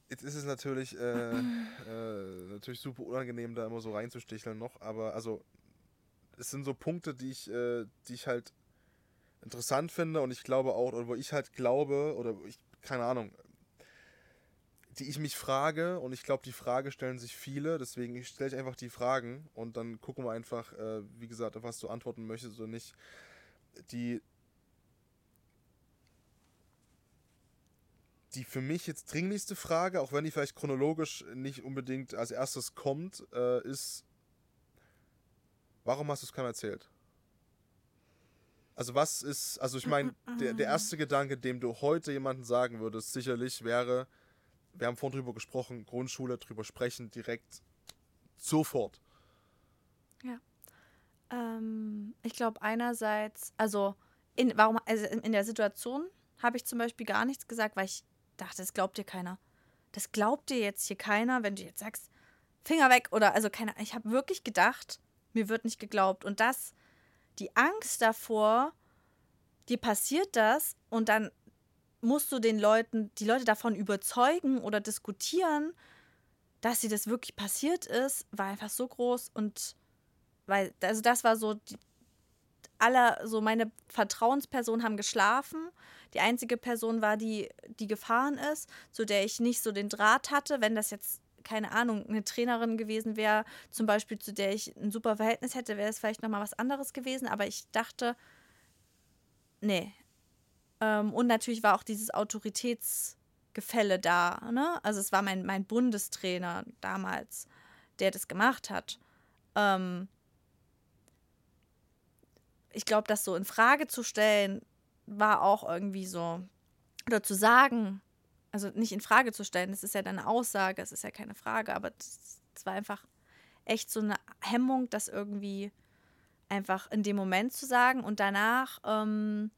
Jetzt ist es natürlich, äh, äh, natürlich super unangenehm, da immer so reinzusticheln noch, aber also es sind so Punkte, die ich, äh, die ich halt interessant finde und ich glaube auch, oder wo ich halt glaube, oder ich, keine Ahnung, die ich mich frage und ich glaube, die Frage stellen sich viele, deswegen stelle ich einfach die Fragen und dann gucken wir einfach, äh, wie gesagt, auf was du antworten möchtest oder nicht. Die, die für mich jetzt dringlichste Frage, auch wenn die vielleicht chronologisch nicht unbedingt als erstes kommt, äh, ist, warum hast du es keinem erzählt? Also was ist, also ich meine, der, der erste Gedanke, dem du heute jemandem sagen würdest, sicherlich wäre, wir haben vorhin drüber gesprochen, Grundschule, drüber sprechen, direkt sofort. ähm, ich glaube einerseits, also in, warum, also in der Situation habe ich zum Beispiel gar nichts gesagt, weil ich dachte, das glaubt dir keiner. Das glaubt dir jetzt hier keiner, wenn du jetzt sagst, Finger weg oder, also keine, ich habe wirklich gedacht, mir wird nicht geglaubt und das, die Angst davor, dir passiert das und dann musst du den Leuten, die Leute davon überzeugen oder diskutieren, dass sie das wirklich passiert ist, war einfach so groß und weil, also das war so, die, alle, so meine Vertrauenspersonen haben geschlafen. Die einzige Person war die, die gefahren ist, zu der ich nicht so den Draht hatte. Wenn das jetzt, keine Ahnung, eine Trainerin gewesen wäre, zum Beispiel, zu der ich ein super Verhältnis hätte, wäre es vielleicht nochmal was anderes gewesen. Aber ich dachte, nee. Ähm, und natürlich war auch dieses Autoritätsgefälle da. Ne? Also es war mein, mein Bundestrainer damals, der das gemacht hat. Ähm, ich glaube, das so in Frage zu stellen, war auch irgendwie so, oder zu sagen, also nicht in Frage zu stellen, das ist ja dann eine Aussage, es ist ja keine Frage, aber das war einfach echt so eine Hemmung, das irgendwie einfach in dem Moment zu sagen und danach, ähm,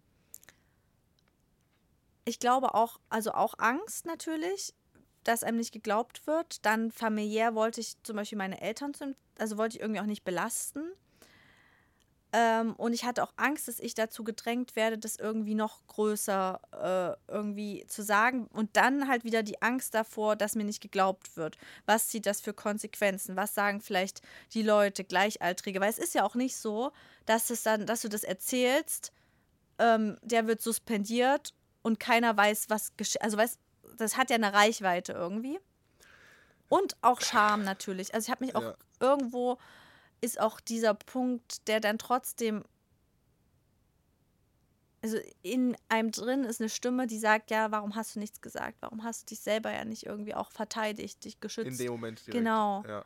ich glaube auch, also auch Angst natürlich, dass einem nicht geglaubt wird. Dann familiär wollte ich zum Beispiel meine Eltern, zum, also wollte ich irgendwie auch nicht belasten. Ähm, und ich hatte auch Angst, dass ich dazu gedrängt werde, das irgendwie noch größer äh, irgendwie zu sagen. Und dann halt wieder die Angst davor, dass mir nicht geglaubt wird. Was zieht das für Konsequenzen? Was sagen vielleicht die Leute, Gleichaltrige? Weil es ist ja auch nicht so, dass es dann, dass du das erzählst, ähm, der wird suspendiert und keiner weiß, was geschieht. Also weißt, das hat ja eine Reichweite irgendwie. Und auch Scham natürlich. Also ich habe mich auch Ja. irgendwo ist auch dieser Punkt, der dann trotzdem, also in einem drin ist eine Stimme, die sagt, ja, warum hast du nichts gesagt? Warum hast du dich selber ja nicht irgendwie auch verteidigt, dich geschützt? In dem Moment direkt. Genau. Ja.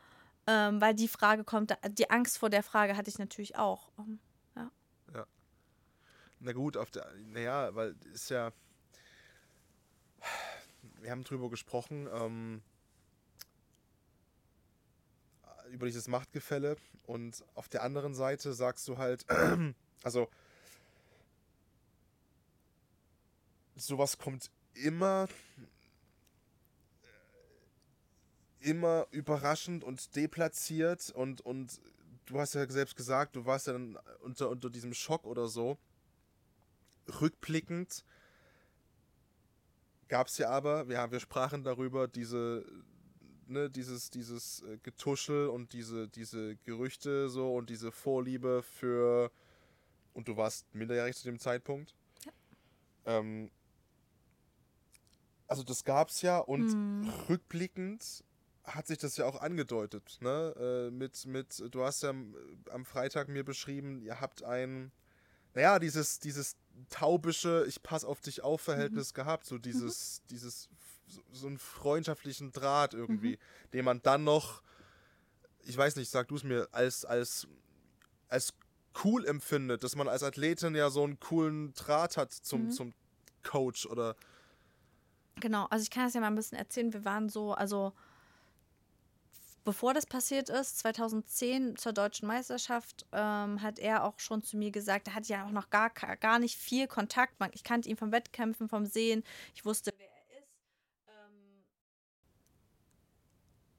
Ähm, weil die Frage kommt, die Angst vor der Frage hatte ich natürlich auch. Ähm, Na gut, auf der, naja, weil ist ja, wir haben drüber gesprochen, ähm, über dieses Machtgefälle. Und auf der anderen Seite sagst du halt, [clears throat] also sowas kommt immer immer überraschend und deplatziert. Und, und du hast ja selbst gesagt, du warst ja dann unter, unter diesem Schock oder so rückblickend gab es ja aber, ja, wir sprachen darüber, diese, ne, dieses, dieses äh, Getuschel und diese, diese Gerüchte so und diese Vorliebe für, und du warst minderjährig zu dem Zeitpunkt. Ähm, also das gab es ja und Hm. rückblickend hat sich das ja auch angedeutet, ne? Äh, mit, mit, du hast ja am- am Freitag mir beschrieben, ihr habt ein, naja, dieses, dieses taubische, ich pass auf dich auf Verhältnis gehabt, so dieses, dieses, so, so einen freundschaftlichen Draht irgendwie, den man dann noch, ich weiß nicht, sag du es mir, als, als, als cool empfindet, dass man als Athletin ja so einen coolen Draht hat zum, zum Coach oder Genau, also ich kann das ja mal ein bisschen erzählen. Wir waren so, also bevor das passiert ist, 2010 zur deutschen Meisterschaft, ähm, hat er auch schon zu mir gesagt, er hatte ja auch noch gar, gar nicht viel Kontakt. Ich kannte ihn vom Wettkämpfen, vom Sehen. Ich wusste, wer er ist. Ähm,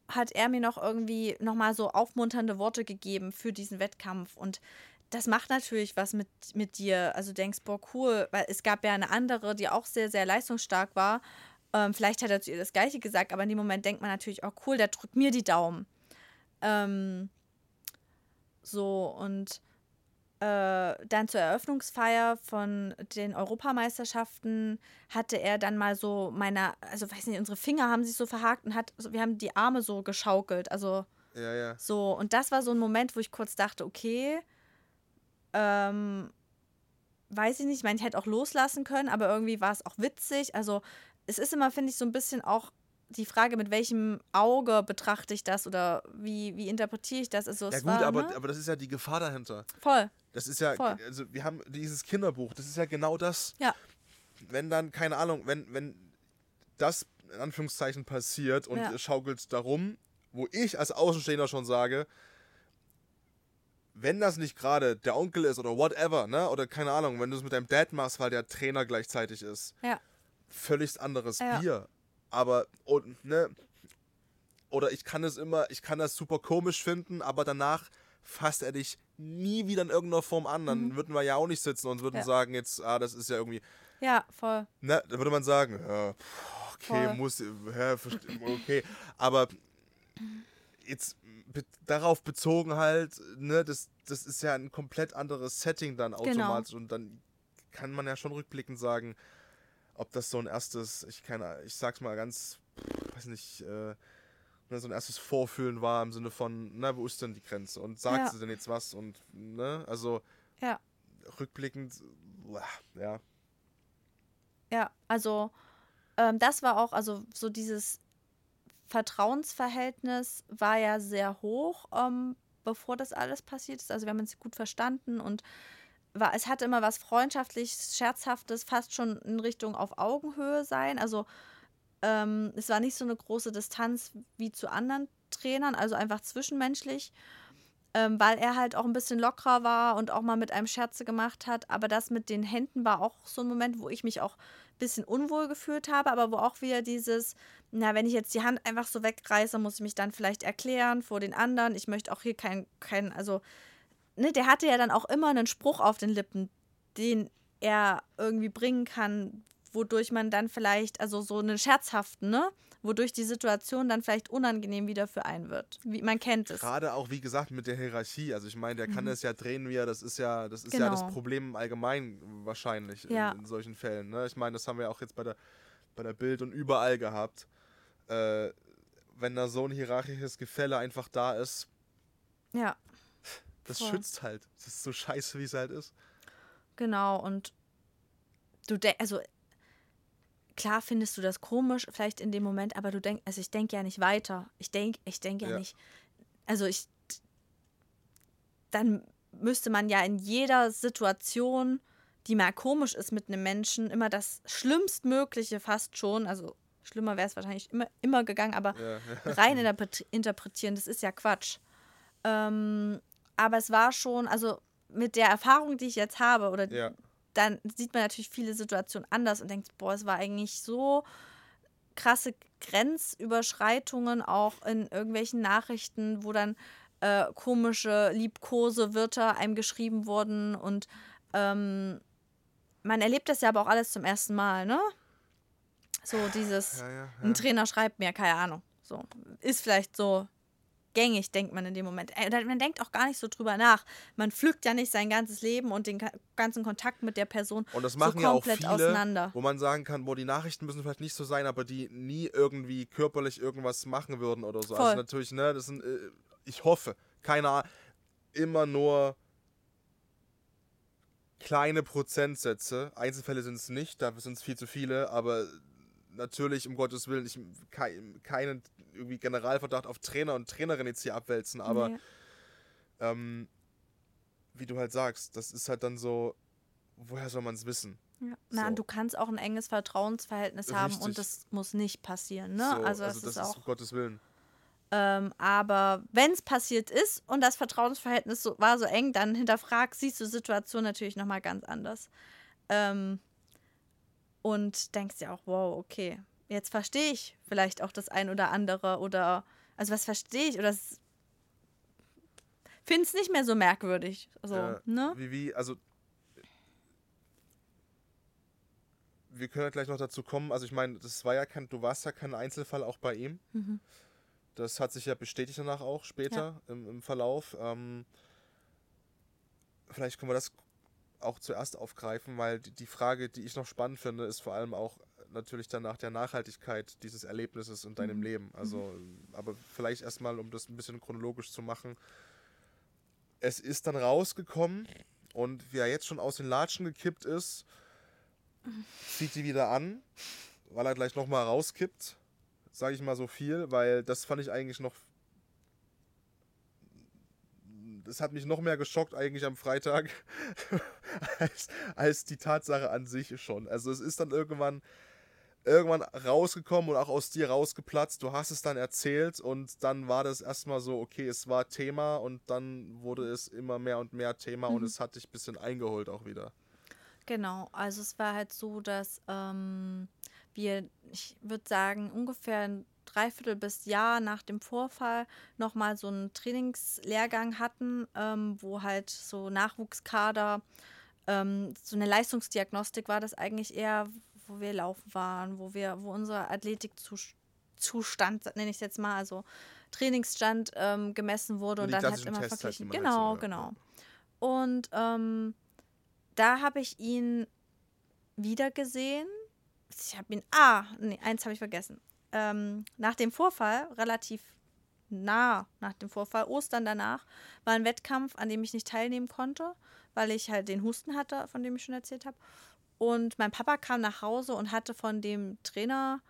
hat er mir noch irgendwie nochmal so aufmunternde Worte gegeben für diesen Wettkampf. Und das macht natürlich was mit, mit dir. Also denkst, boah, cool, weil es gab ja eine andere, die auch sehr, sehr leistungsstark war. Ähm, vielleicht hat er zu ihr das Gleiche gesagt, aber in dem Moment denkt man natürlich, oh cool, der drückt mir die Daumen. Ähm, so, und äh, dann zur Eröffnungsfeier von den Europameisterschaften hatte er dann mal so meine, also weiß nicht, unsere Finger haben sich so verhakt und hat, wir haben die Arme so geschaukelt. Also ja, ja. so, und das war so ein Moment, wo ich kurz dachte, okay, ähm, weiß ich nicht, ich meine, ich hätte auch loslassen können, aber irgendwie war es auch witzig. Also es ist immer, finde ich, so ein bisschen auch die Frage, mit welchem Auge betrachte ich das oder wie, wie interpretiere ich das? Also, Ja gut, war, aber, ne? aber das ist ja die Gefahr dahinter. voll. Das ist ja, Voll. also wir haben dieses Kinderbuch, das ist ja genau das. Ja. Wenn dann, keine Ahnung, wenn, wenn das in Anführungszeichen passiert und Ja. es schaukelt darum, wo ich als Außenstehender schon sage, wenn das nicht gerade der Onkel ist oder whatever, ne, oder keine Ahnung, wenn du es mit deinem Dad machst, weil der Trainer gleichzeitig ist, Ja. Völlig anderes Ja. Bier. Aber, und, ne, oder ich kann es immer, ich kann das super komisch finden, aber danach fasst er dich nie wieder in irgendeiner Form an. Dann würden wir ja auch nicht sitzen und würden Mhm. Ja. sagen, jetzt, ah, das ist ja irgendwie, Ja, voll. ne, da würde man sagen, ja, okay, Voll. muss, ja, okay, aber jetzt be darauf bezogen halt, ne, das, das ist ja ein komplett anderes Setting dann Genau. automatisch und dann kann man ja schon rückblickend sagen, ob das so ein erstes, ich kann, ich sag's mal ganz, weiß nicht, äh, ne, so ein erstes Vorfühlen war im Sinne von, na, wo ist denn die Grenze und sagt Ja. sie denn jetzt was und, ne, also Ja. rückblickend, ja, Ja, also ähm, das war auch, also so dieses Vertrauensverhältnis war ja sehr hoch, ähm, bevor das alles passiert ist. Also wir haben uns gut verstanden und war, es hatte immer was freundschaftliches, scherzhaftes, fast schon in Richtung auf Augenhöhe sein. Also ähm, es war nicht so eine große Distanz wie zu anderen Trainern, also einfach zwischenmenschlich, ähm, weil er halt auch ein bisschen lockerer war und auch mal mit einem Scherze gemacht hat. Aber das mit den Händen war auch so ein Moment, wo ich mich auch ein bisschen unwohl gefühlt habe, aber wo auch wieder dieses, na, wenn ich jetzt die Hand einfach so wegreiße, muss ich mich dann vielleicht erklären vor den anderen. Ich möchte auch hier kein, kein, also, ne, der hatte ja dann auch immer einen Spruch auf den Lippen, den er irgendwie bringen kann, wodurch man dann vielleicht, also so einen scherzhaften, ne? Wodurch die Situation dann vielleicht unangenehm wieder für einen wird. Wie, man kennt es. Gerade auch, wie gesagt, mit der Hierarchie. Also ich meine, der kann Mhm. das ja drehen, wie er, das ist ja, das ist ja das Genau. Problem allgemein wahrscheinlich Ja. in, in solchen Fällen. Ne? Ich meine, das haben wir auch jetzt bei der, bei der Bild und überall gehabt. Äh, wenn da so ein hierarchisches Gefälle einfach da ist, Ja, das Voll. schützt halt. Das ist so scheiße, wie es halt ist. genau. Und du denkst, also klar findest du das komisch, vielleicht in dem Moment, aber du denkst, also ich denke ja nicht weiter. Ich denke, ich denke ja, Ja. nicht, also ich, dann müsste man ja in jeder Situation, die mal komisch ist mit einem Menschen, immer das Schlimmstmögliche fast schon, also schlimmer wäre es wahrscheinlich immer, immer gegangen, aber Ja, rein interpret- interpretieren, das ist ja Quatsch. Ähm, aber es war schon, also mit der Erfahrung, die ich jetzt habe, oder ja. dann sieht man natürlich viele Situationen anders und denkt, boah, es war eigentlich so krasse Grenzüberschreitungen auch in irgendwelchen Nachrichten, wo dann äh, komische Liebkosewörter einem geschrieben wurden und ähm, man erlebt das ja aber auch alles zum ersten Mal, ne? So dieses, ja, ja. ein Trainer schreibt mir, keine Ahnung. So, ist vielleicht so gängig, denkt man in dem Moment. Äh, Man denkt auch gar nicht so drüber nach. Man pflückt ja nicht sein ganzes Leben und den ganzen Kontakt mit der Person Und das so machen ja auch komplett viele, auseinander. wo man sagen kann, boah, die Nachrichten müssen vielleicht nicht so sein, aber die nie irgendwie körperlich irgendwas machen würden oder so. Voll. Also natürlich, ne, das sind, äh, ich hoffe, keine Ahnung, immer nur kleine Prozentsätze. Einzelfälle sind es nicht, dafür sind es viel zu viele, aber natürlich, um Gottes Willen, ich kei- keinen irgendwie Generalverdacht auf Trainer und Trainerin jetzt hier abwälzen, aber Nee. ähm, wie du halt sagst, das ist halt dann so, woher soll man es wissen? Ja. Na, So. du kannst auch ein enges Vertrauensverhältnis haben Richtig. und das muss nicht passieren, ne? So, also, das ist auch. um Gottes Willen. Ähm, aber wenn es passiert ist und das Vertrauensverhältnis so, war so eng, dann hinterfrag, siehst du die Situation natürlich nochmal ganz anders. Ähm, und denkst dir auch, wow, okay, jetzt verstehe ich vielleicht auch das ein oder andere oder, also was verstehe ich oder finde es nicht mehr so merkwürdig. So, Ja, ne? Wie, wie, also. Wir können ja gleich noch dazu kommen. Also, ich meine, das war ja kein, du warst ja kein Einzelfall auch bei ihm. Mhm. Das hat sich ja bestätigt danach auch später im, im Verlauf. Ähm, vielleicht können wir das auch zuerst aufgreifen, weil die, die Frage, die ich noch spannend finde, ist vor allem auch natürlich dann nach der Nachhaltigkeit dieses Erlebnisses in deinem Leben. Also, aber vielleicht erstmal, um das ein bisschen chronologisch zu machen. Es ist dann rausgekommen und wie er jetzt schon aus den Latschen gekippt ist, zieht die wieder an, weil er gleich nochmal rauskippt. Sage ich mal so viel, weil das fand ich eigentlich noch. Das hat mich noch mehr geschockt eigentlich am Freitag [laughs] als, als die Tatsache an sich schon. Also es ist dann irgendwann irgendwann rausgekommen und auch aus dir rausgeplatzt. Du hast es dann erzählt und dann war das erstmal so, okay, es war Thema und dann wurde es immer mehr und mehr Thema und es hat dich ein bisschen eingeholt auch wieder. Genau, also es war halt so, dass ähm, wir, ich würde sagen, ungefähr ein Dreiviertel bis Jahr nach dem Vorfall nochmal so einen Trainingslehrgang hatten, ähm, wo halt so Nachwuchskader, ähm, so eine Leistungsdiagnostik war das eigentlich eher, wo wir laufen waren, wo wir, wo unser Athletikzustand, nenne ich es jetzt mal, also Trainingsstand ähm, gemessen wurde und dann halt immer Tests verglichen. halt genau, genau. Und ähm, da habe ich ihn wieder gesehen. Ich habe ihn, ah, nee, eins habe ich vergessen. Ähm, nach dem Vorfall, relativ nah nach dem Vorfall, Ostern danach, war ein Wettkampf, an dem ich nicht teilnehmen konnte, weil ich halt den Husten hatte, von dem ich schon erzählt habe. Und mein Papa kam nach Hause und hatte von dem Trainer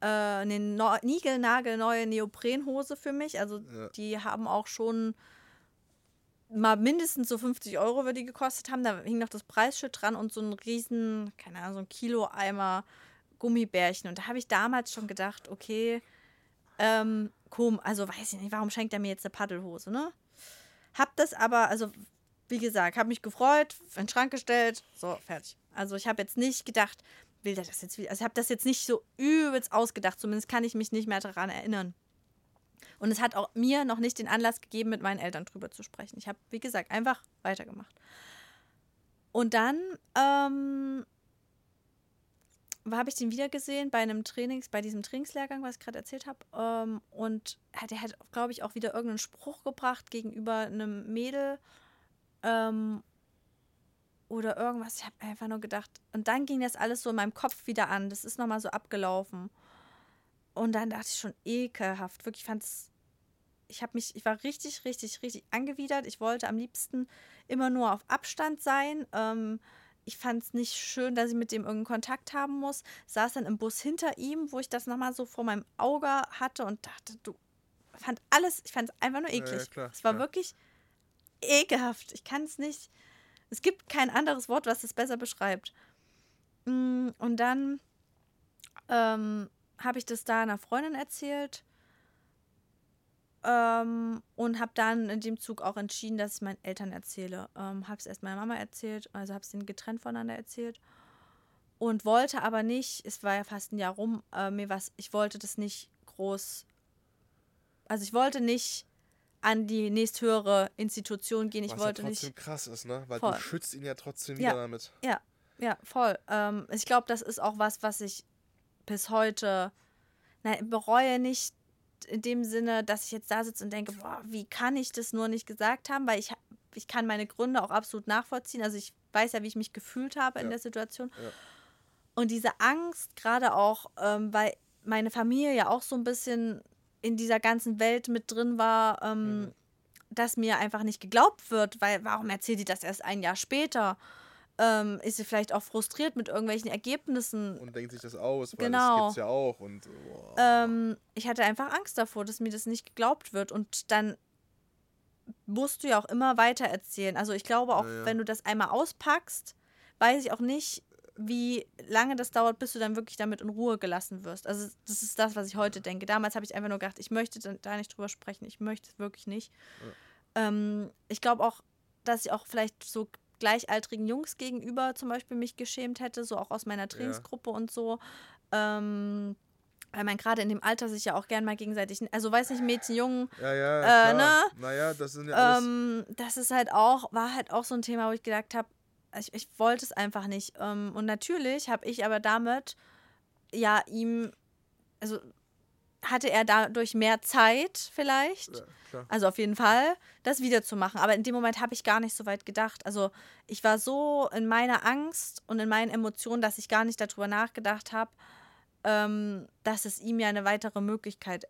äh, eine no niegelnagelneue Neoprenhose für mich. Also Ja. die haben auch schon mal mindestens so 50 Euro würde die gekostet haben. Da hing noch das Preisschild dran und so ein riesen, keine Ahnung, so ein Kilo-Eimer Gummibärchen. Und da habe ich damals schon gedacht, okay, ähm, komm, also weiß ich nicht, warum schenkt er mir jetzt eine Paddelhose, ne? Hab das aber, also wie gesagt, habe mich gefreut, in den Schrank gestellt, so, fertig. Also ich habe jetzt nicht gedacht, will der das jetzt wieder, also ich habe das jetzt nicht so übelst ausgedacht, zumindest kann ich mich nicht mehr daran erinnern. Und es hat auch mir noch nicht den Anlass gegeben, mit meinen Eltern drüber zu sprechen. Ich habe, wie gesagt, einfach weitergemacht. Und dann ähm, habe ich den wieder gesehen bei einem Trainings, bei diesem Trainingslehrgang, was ich gerade erzählt habe. Ähm, und der hat, glaube ich, auch wieder irgendeinen Spruch gebracht gegenüber einem Mädel. Ähm, oder irgendwas. Ich habe einfach nur gedacht. Und dann ging das alles so in meinem Kopf wieder an. Das ist nochmal so abgelaufen. Und dann dachte ich schon ekelhaft. Wirklich, ich fand es. Ich habe mich, ich war richtig, richtig, richtig angewidert. Ich wollte am liebsten immer nur auf Abstand sein. Ähm, ich fand es nicht schön, dass ich mit dem irgendeinen Kontakt haben muss. Saß dann im Bus hinter ihm, wo ich das nochmal so vor meinem Auge hatte und dachte, du fand alles, ich fand es einfach nur eklig. Ja, klar, es war klar. wirklich ekelhaft. Ich kann es nicht. Es gibt kein anderes Wort, was es besser beschreibt. Mm, Und dann ähm, habe ich das da einer Freundin erzählt ähm, und habe dann in dem Zug auch entschieden, dass ich meinen Eltern erzähle. Ähm, habe es erst meiner Mama erzählt, also habe es ihnen getrennt voneinander erzählt und wollte aber nicht, es war ja fast ein Jahr rum, äh, mir was, ich wollte das nicht groß, also ich wollte nicht an die nächsthöhere Institution gehen, ich Was wollte ja nicht trotzdem krass ist, ne? Weil Voll. du schützt ihn ja trotzdem Ja. wieder damit. Ja, ja, voll. Ähm, ich glaube, das ist auch was, was ich bis heute nein, bereue nicht in dem Sinne, dass ich jetzt da sitze und denke, boah, wie kann ich das nur nicht gesagt haben, weil ich, ich kann meine Gründe auch absolut nachvollziehen. Also ich weiß ja, wie ich mich gefühlt habe in Ja. der Situation. Ja. Und diese Angst, gerade auch, ähm, weil meine Familie ja auch so ein bisschen in dieser ganzen Welt mit drin war, ähm, Mhm. dass mir einfach nicht geglaubt wird, weil warum erzählt die das erst ein Jahr später? Ähm, ist sie vielleicht auch frustriert mit irgendwelchen Ergebnissen? Und denkt sich das aus, weil Genau. das gibt's ja auch. Und boah. Ähm, ich hatte einfach Angst davor, dass mir das nicht geglaubt wird. Und dann musst du ja auch immer weiter erzählen. Also ich glaube auch, Ja, ja. wenn du das einmal auspackst, weiß ich auch nicht, wie lange das dauert, bis du dann wirklich damit in Ruhe gelassen wirst. Also das ist das, was ich heute denke. Damals habe ich einfach nur gedacht, ich möchte da nicht drüber sprechen. Ich möchte es wirklich nicht. Ähm, ich glaube auch, dass ich auch vielleicht so gleichaltrigen Jungs gegenüber zum Beispiel mich geschämt hätte, so auch aus meiner Trainingsgruppe und so. Ähm, weil man gerade in dem Alter sich ja auch gern mal gegenseitig, also weiß nicht, Mädchen, Jungen, ja, ja, äh, ne? Naja, das sind ja alles. ähm, das ist halt auch, war halt auch so ein Thema, wo ich gedacht habe, ich, ich wollte es einfach nicht. Ähm, und natürlich habe ich aber damit ja ihm, also hatte er dadurch mehr Zeit vielleicht. ja. Also auf jeden Fall, das wiederzumachen. Aber in dem Moment habe ich gar nicht so weit gedacht. Also ich war so in meiner Angst und in meinen Emotionen, dass ich gar nicht darüber nachgedacht habe, ähm, dass es ihm ja eine weitere Möglichkeit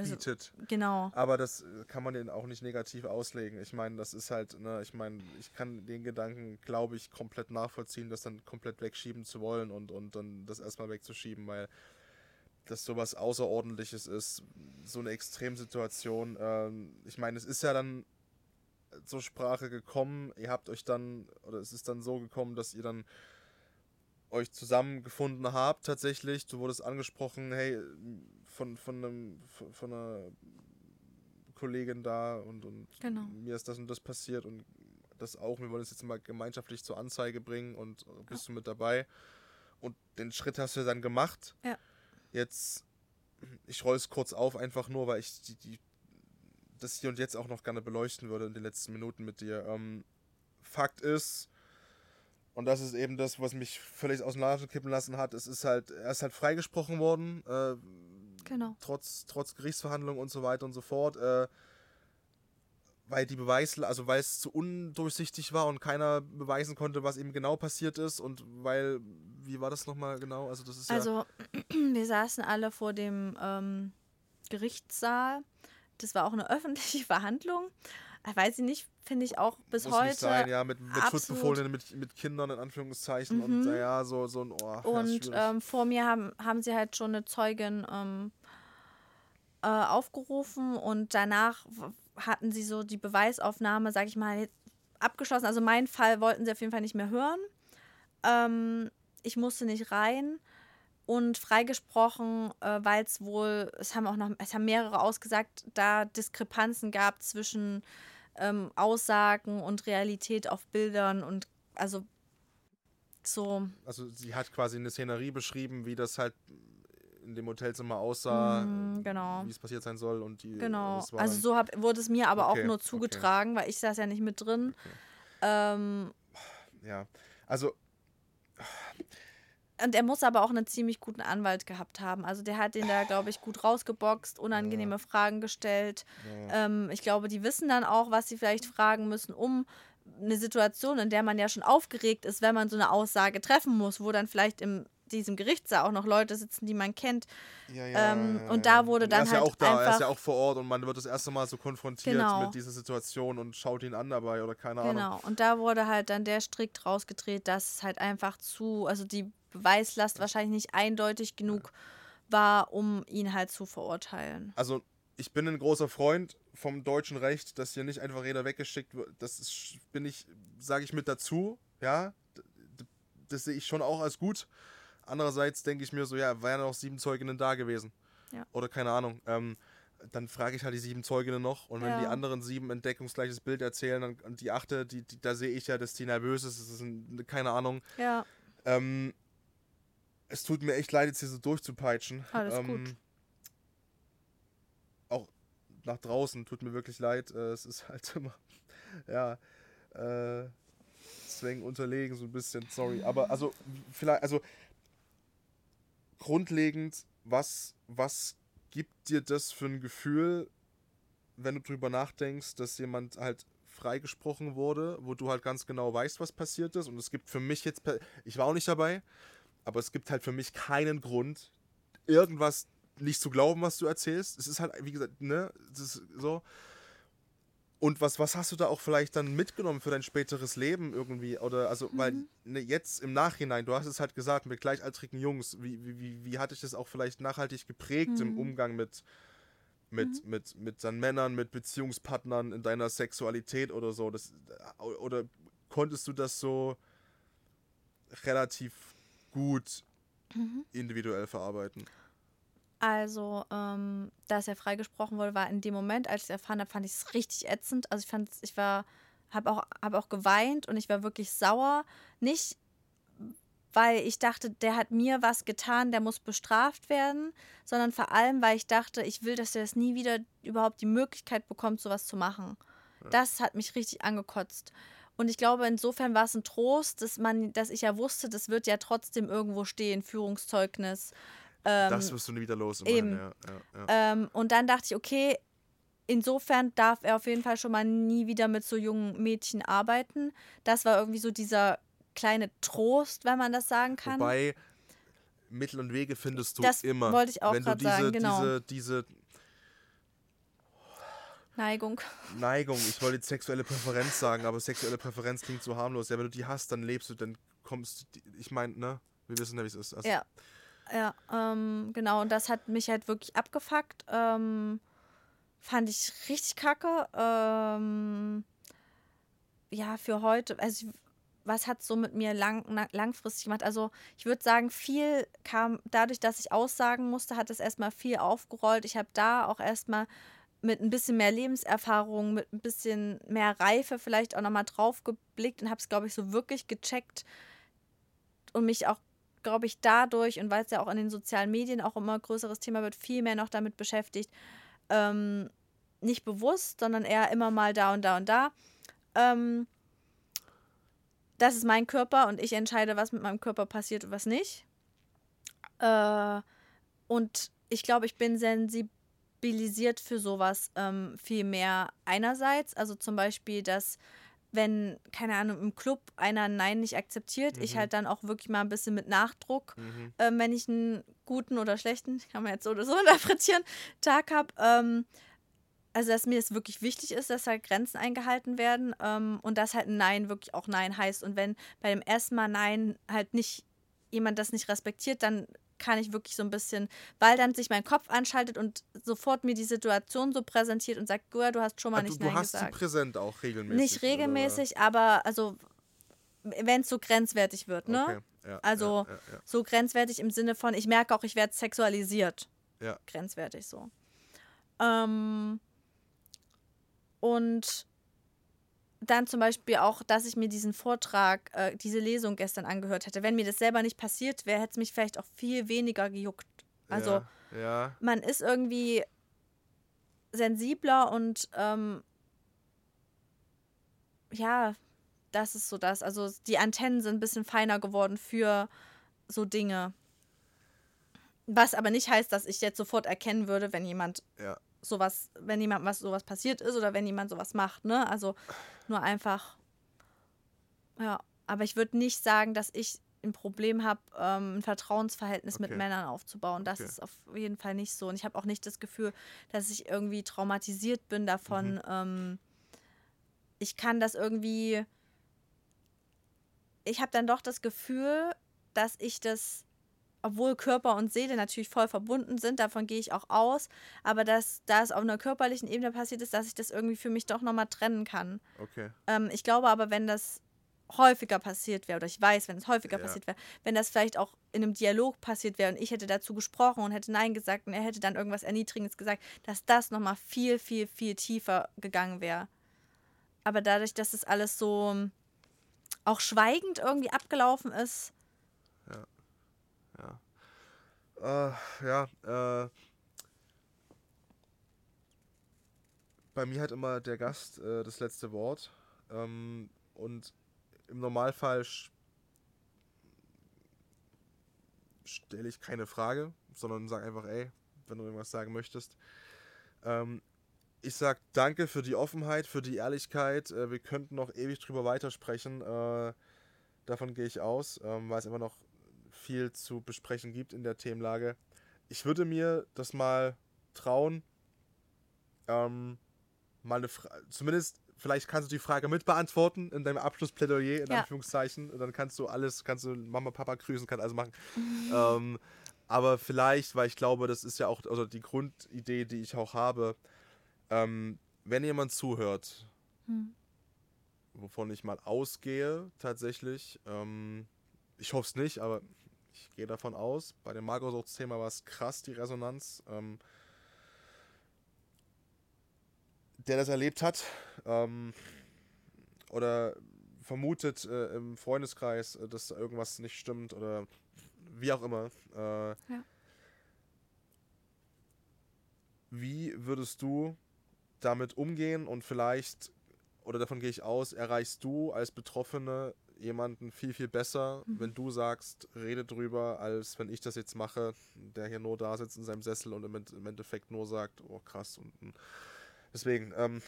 also, Bietet. Genau. Aber das äh, kann man den auch nicht negativ auslegen. Ich meine, das ist halt, ne, ich meine, ich kann den Gedanken, glaube ich, komplett nachvollziehen, das dann komplett wegschieben zu wollen und, und dann das erstmal wegzuschieben, weil das sowas Außerordentliches ist, so eine Extremsituation. Ähm, ich meine, es ist ja dann zur Sprache gekommen, ihr habt euch dann, oder es ist dann so gekommen, dass ihr dann euch zusammengefunden habt tatsächlich. Du wurdest angesprochen, hey, von, von, einem, von, einer Kollegin da und, und Genau. mir ist das und das passiert und das auch. Wir wollen es jetzt mal gemeinschaftlich zur Anzeige bringen und bist du mit dabei. Und den Schritt hast du dann gemacht. Ja. Jetzt, ich roll es kurz auf, einfach nur, weil ich die, die, das hier und jetzt auch noch gerne beleuchten würde in den letzten Minuten mit dir. Ähm, Fakt ist, und das ist eben das, was mich völlig aus dem Laden kippen lassen hat, es ist halt, er ist halt freigesprochen worden, äh, Genau. trotz, trotz Gerichtsverhandlungen und so weiter und so fort, äh, weil die Beweis, also weil es zu undurchsichtig war und keiner beweisen konnte, was eben genau passiert ist und weil, wie war das nochmal genau? Also das ist ja, Also, [clears throat] wir saßen alle vor dem ähm, Gerichtssaal. Das war auch eine [laughs] öffentliche Verhandlung. Ich weiß ich nicht, finde ich auch bis muss heute. nicht sein, ja, mit, mit. Schutzbefohlenen, mit, mit Kindern in Anführungszeichen und Mhm. naja, so, so ein, oh, ja, Und schwierig. ähm, vor mir haben, haben sie halt schon eine Zeugin ähm, äh, aufgerufen und danach hatten sie so die Beweisaufnahme, sag ich mal, abgeschlossen. Also meinen Fall wollten sie auf jeden Fall nicht mehr hören. Ähm, ich musste nicht rein und freigesprochen, äh, weil es wohl, es haben auch noch, es haben mehrere ausgesagt, da Diskrepanzen gab zwischen ähm, Aussagen und Realität auf Bildern und also so. Also sie hat quasi eine Szenerie beschrieben, wie das halt in dem Hotelzimmer aussah, Mm, genau. wie es passiert sein soll und die. Genau. Also so hab, wurde es mir aber Okay, auch nur okay. zugetragen, weil ich saß ja nicht mit drin. Ähm, Ja, also und er muss aber auch einen ziemlich guten Anwalt gehabt haben. Also der hat den da, glaube ich, gut rausgeboxt, unangenehme Fragen gestellt. Ähm, ich glaube, die wissen dann auch, was sie vielleicht fragen müssen, um eine Situation, in der man ja schon aufgeregt ist, wenn man so eine Aussage treffen muss, wo dann vielleicht in diesem Gerichtssaal auch noch Leute sitzen, die man kennt. Ja, Ähm, und da wurde Und er dann ist ja halt auch da, er ist ja auch vor Ort und man wird das erste Mal so konfrontiert Genau. mit dieser Situation und schaut ihn an dabei oder keine Ahnung. Genau. Und da wurde halt dann der strikt rausgedreht, dass es halt einfach zu, also die Beweislast wahrscheinlich nicht eindeutig genug war, um ihn halt zu verurteilen. Also ich bin ein großer Freund vom deutschen Recht, dass hier nicht einfach jeder weggeschickt wird. Das ist, bin ich, sage ich mit dazu, ja. Das sehe ich schon auch als gut. Andererseits denke ich mir so, ja, wären noch sieben Zeuginnen da gewesen. Ja. Oder keine Ahnung. Ähm, dann frage ich halt die sieben Zeuginnen noch und wenn die Ja. anderen sieben ein deckungsgleiches Bild erzählen dann, und die achte, die, die, da sehe ich ja, dass die nervös ist, das ist ein, keine Ahnung. Ja, Ähm, es tut mir echt leid, jetzt hier so durchzupeitschen. Alles ähm, gut. Auch nach draußen tut mir wirklich leid. Äh, es ist [laughs] halt immer, ja, äh, Zwängen unterlegen, so ein bisschen, sorry. Aber also, vielleicht, also, grundlegend, was, was gibt dir das für ein Gefühl, wenn du drüber nachdenkst, dass jemand halt freigesprochen wurde, wo du halt ganz genau weißt, was passiert ist. Und es gibt für mich jetzt, ich war auch nicht dabei, aber es gibt halt für mich keinen Grund, irgendwas nicht zu glauben, was du erzählst. Es ist halt, wie gesagt, ne, so. Und was, was hast du da auch vielleicht dann mitgenommen für dein späteres Leben irgendwie? Oder also, weil ne, jetzt im Nachhinein, du hast es halt gesagt, mit gleichaltrigen Jungs, wie, wie, wie, wie hat dich das auch vielleicht nachhaltig geprägt im Umgang mit, mit, mit, mit dann Männern, mit Beziehungspartnern in deiner Sexualität oder so? Das, oder konntest du das so relativ gut individuell verarbeiten? also, ähm, dass er freigesprochen wurde, war in dem Moment, als ich es erfahren habe, fand ich es richtig ätzend. Also ich fand ich war, habe auch, hab auch geweint und ich war wirklich sauer. Nicht, weil ich dachte, der hat mir was getan, der muss bestraft werden, sondern vor allem, weil ich dachte, ich will, dass er es nie wieder überhaupt die Möglichkeit bekommt, sowas zu machen. Das hat mich richtig angekotzt. Und ich glaube, insofern war es ein Trost, dass man, dass ich ja wusste, das wird ja trotzdem irgendwo stehen, Führungszeugnis. Ähm, das wirst du nie wieder los. eben. Ja, ja, ja. ähm, und dann dachte ich, okay, insofern darf er auf jeden Fall schon mal nie wieder mit so jungen Mädchen arbeiten. Das war irgendwie so dieser kleine Trost, wenn man das sagen kann. Wobei, Mittel und Wege findest du Das immer. wollte ich auch Wenn du grad diese, sagen, genau. diese, diese Neigung. Neigung, ich wollte jetzt sexuelle Präferenz sagen, aber sexuelle Präferenz klingt so harmlos. Ja, wenn du die hast, dann lebst du, dann kommst du, ich meine, ne, wir wissen ja, wie es ist. Also, Ja. Ja, ähm, genau. Und das hat mich halt wirklich abgefuckt. Ähm, fand ich richtig kacke. Ähm, ja, für heute, also was hat so mit mir lang, langfristig gemacht? Also ich würde sagen, viel kam dadurch, dass ich aussagen musste, hat es erstmal viel aufgerollt. Ich habe da auch erstmal mit ein bisschen mehr Lebenserfahrung, mit ein bisschen mehr Reife vielleicht auch nochmal drauf geblickt und habe es, glaube ich, so wirklich gecheckt und mich auch, glaube ich, dadurch und weil es ja auch in den sozialen Medien auch immer größeres Thema wird, viel mehr noch damit beschäftigt. Ähm, nicht bewusst, sondern eher immer mal da und da und da. Ähm, das ist mein Körper und ich entscheide, was mit meinem Körper passiert und was nicht. Äh, und ich glaube, ich bin sensibilisiert für sowas ähm, viel mehr einerseits. Also zum Beispiel, dass wenn, keine Ahnung, im Club einer Nein nicht akzeptiert, ich halt dann auch wirklich mal ein bisschen mit Nachdruck, Mhm. ähm, wenn ich einen guten oder schlechten, kann man jetzt so oder so [laughs] interpretieren, Tag habe. Ähm, also, dass mir es wirklich wichtig ist, dass halt Grenzen eingehalten werden ähm, und dass halt ein Nein wirklich auch Nein heißt. Und wenn bei dem ersten Mal Nein halt nicht jemand das nicht respektiert, dann kann ich wirklich so ein bisschen, weil dann sich mein Kopf anschaltet und sofort mir die Situation so präsentiert und sagt, du hast schon mal Ah, nicht du, du Nein hast gesagt. sie präsent auch regelmäßig. Nicht regelmäßig, aber also wenn es so grenzwertig wird, Oder? ne? Okay. Ja, Also- ja, ja, So grenzwertig im Sinne von, ich merke auch, ich werde sexualisiert. Ja. Grenzwertig so. Ähm, und dann zum Beispiel auch, dass ich mir diesen Vortrag, äh, diese Lesung gestern angehört hätte. Wenn mir das selber nicht passiert wäre, hätte es mich vielleicht auch viel weniger gejuckt. Also Ja, ja. man ist irgendwie sensibler und ähm, ja, das ist so das. Also die Antennen sind ein bisschen feiner geworden für so Dinge. Was aber nicht heißt, dass ich jetzt sofort erkennen würde, wenn jemand Ja. Sowas, wenn jemand was sowas passiert ist oder wenn jemand sowas macht, ne? Also nur einfach, ja. Aber ich würde nicht sagen, dass ich ein Problem habe, ähm, ein Vertrauensverhältnis mit Okay. Männern aufzubauen. Das Okay. ist auf jeden Fall nicht so. Und ich habe auch nicht das Gefühl, dass ich irgendwie traumatisiert bin davon. Mhm. Ähm, ich kann das irgendwie. Ich habe dann doch das Gefühl, dass ich das, obwohl Körper und Seele natürlich voll verbunden sind, davon gehe ich auch aus, aber dass da es auf einer körperlichen Ebene passiert ist, dass ich das irgendwie für mich doch nochmal trennen kann. Okay. Ähm, ich glaube aber, wenn das häufiger passiert wäre, oder ich weiß, wenn es häufiger Ja. passiert wäre, wenn das vielleicht auch in einem Dialog passiert wäre und ich hätte dazu gesprochen und hätte Nein gesagt und er hätte dann irgendwas Erniedrigendes gesagt, dass das nochmal viel, viel, viel tiefer gegangen wäre. Aber dadurch, dass es alles so ähm, auch schweigend irgendwie abgelaufen ist, Äh, ja, äh. Bei mir hat immer der Gast äh, das letzte Wort. Ähm, und im Normalfall stelle ich keine Frage, sondern sage einfach, ey, wenn du irgendwas sagen möchtest. Ähm, ich sag danke für die Offenheit, für die Ehrlichkeit. Äh, wir könnten noch ewig drüber weitersprechen. Äh, davon gehe ich aus, ähm, weil es immer noch viel zu besprechen gibt in der Themenlage. Ich würde mir das mal trauen, ähm, mal eine Frage, zumindest, vielleicht kannst du die Frage mit beantworten in deinem Abschlussplädoyer, in Ja. Anführungszeichen. Und dann kannst du alles, kannst du Mama, Papa grüßen, kannst alles machen. [laughs] ähm, aber vielleicht, weil ich glaube, das ist ja auch also die Grundidee, die ich auch habe, ähm, wenn jemand zuhört, Hm. wovon ich mal ausgehe, tatsächlich, ähm, ich hoffe es nicht, aber ich gehe davon aus, bei dem Magersuchtsthema war es krass, die Resonanz. Ähm, der das erlebt hat ähm, oder vermutet äh, im Freundeskreis, äh, dass irgendwas nicht stimmt oder wie auch immer. Äh, Wie würdest du damit umgehen und vielleicht, oder davon gehe ich aus, erreichst du als Betroffene jemanden viel, viel besser, wenn du sagst, rede drüber, als wenn ich das jetzt mache, der hier nur da sitzt in seinem Sessel und im, End- im Endeffekt nur sagt, oh krass. Und, deswegen, ähm,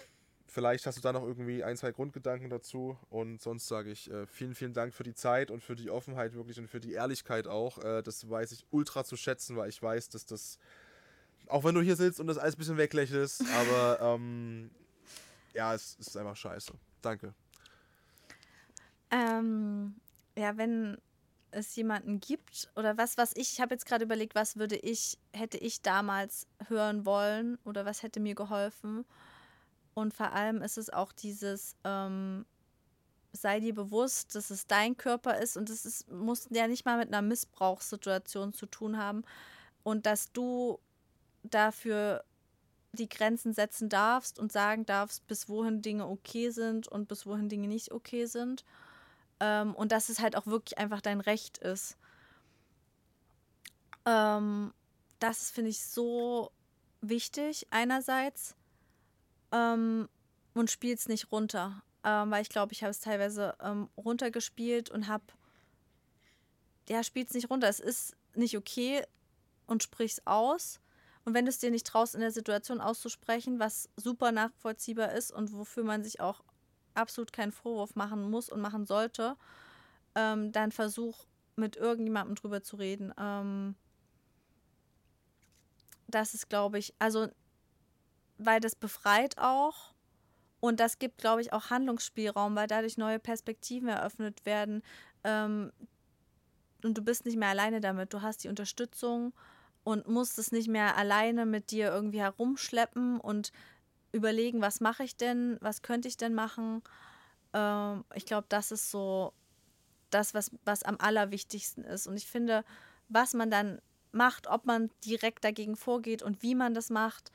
vielleicht hast du da noch irgendwie ein, zwei Grundgedanken dazu und sonst sage ich äh, vielen, vielen Dank für die Zeit und für die Offenheit wirklich und für die Ehrlichkeit auch. Äh, das weiß ich ultra zu schätzen, weil ich weiß, dass das, auch wenn du hier sitzt und das alles ein bisschen weglächelst, aber ähm, ja, es ist einfach scheiße. Danke. Ähm, ja, wenn es jemanden gibt oder was, was ich, ich habe jetzt gerade überlegt, was würde ich, hätte ich damals hören wollen oder was hätte mir geholfen. Und vor allem ist es auch dieses, ähm, sei dir bewusst, dass es dein Körper ist und es muss ja nicht mal mit einer Missbrauchssituation zu tun haben und dass du dafür die Grenzen setzen darfst und sagen darfst, bis wohin Dinge okay sind und bis wohin Dinge nicht okay sind. Ähm, und dass es halt auch wirklich einfach dein Recht ist. Ähm, das finde ich so wichtig einerseits ähm, und spielt es nicht runter. Ähm, weil ich glaube, ich habe es teilweise ähm, runtergespielt und habe, ja, spielt es nicht runter. Es ist nicht okay und sprich's aus. Und wenn du es dir nicht traust, in der Situation auszusprechen, was super nachvollziehbar ist und wofür man sich auch absolut keinen Vorwurf machen muss und machen sollte, ähm, dann versuch mit irgendjemandem drüber zu reden. Ähm, das ist, glaube ich, also, weil das befreit auch und das gibt, glaube ich, auch Handlungsspielraum, weil dadurch neue Perspektiven eröffnet werden, ähm, und du bist nicht mehr alleine damit. Du hast die Unterstützung und musst es nicht mehr alleine mit dir irgendwie herumschleppen und überlegen, was mache ich denn, was könnte ich denn machen. Ähm, ich glaube, das ist so das, was, was am allerwichtigsten ist. Und ich finde, was man dann macht, ob man direkt dagegen vorgeht und wie man das macht,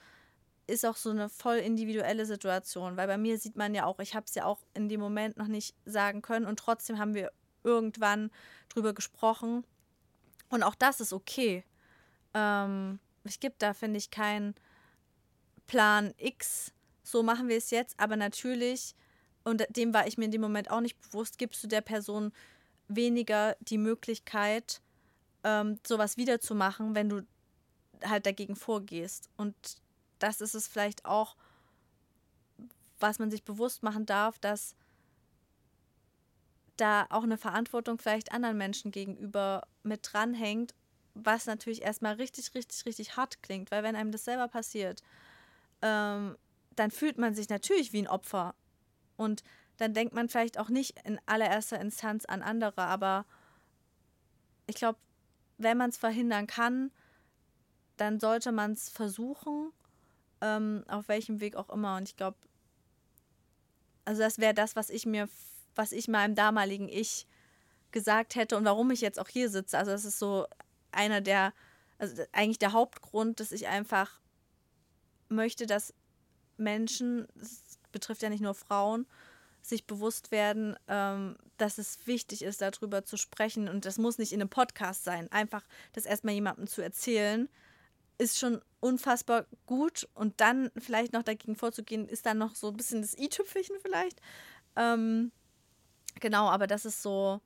ist auch so eine voll individuelle Situation. Weil bei mir sieht man ja auch, ich habe es ja auch in dem Moment noch nicht sagen können und trotzdem haben wir irgendwann drüber gesprochen. Und auch das ist okay. Ähm, es gibt da, finde ich, keinen Plan X, so machen wir es jetzt, aber natürlich, und dem war ich mir in dem Moment auch nicht bewusst, gibst du der Person weniger die Möglichkeit, ähm, sowas wiederzumachen, wenn du halt dagegen vorgehst. Und das ist es vielleicht auch, was man sich bewusst machen darf, dass da auch eine Verantwortung vielleicht anderen Menschen gegenüber mit dranhängt, was natürlich erstmal richtig, richtig, richtig hart klingt, weil wenn einem das selber passiert, ähm, dann fühlt man sich natürlich wie ein Opfer. Und dann denkt man vielleicht auch nicht in allererster Instanz an andere, aber ich glaube, wenn man es verhindern kann, dann sollte man es versuchen, ähm, auf welchem Weg auch immer. Und ich glaube, also das wäre das, was ich mir, was ich meinem damaligen Ich gesagt hätte und warum ich jetzt auch hier sitze. Also das ist so einer der, also eigentlich der Hauptgrund, dass ich einfach möchte, dass Menschen, das betrifft ja nicht nur Frauen, sich bewusst werden, ähm, dass es wichtig ist, darüber zu sprechen. Und das muss nicht in einem Podcast sein. Einfach das erstmal jemandem zu erzählen, ist schon unfassbar gut. Und dann vielleicht noch dagegen vorzugehen, ist dann noch so ein bisschen das i-Tüpfelchen vielleicht. Ähm, genau, aber das ist so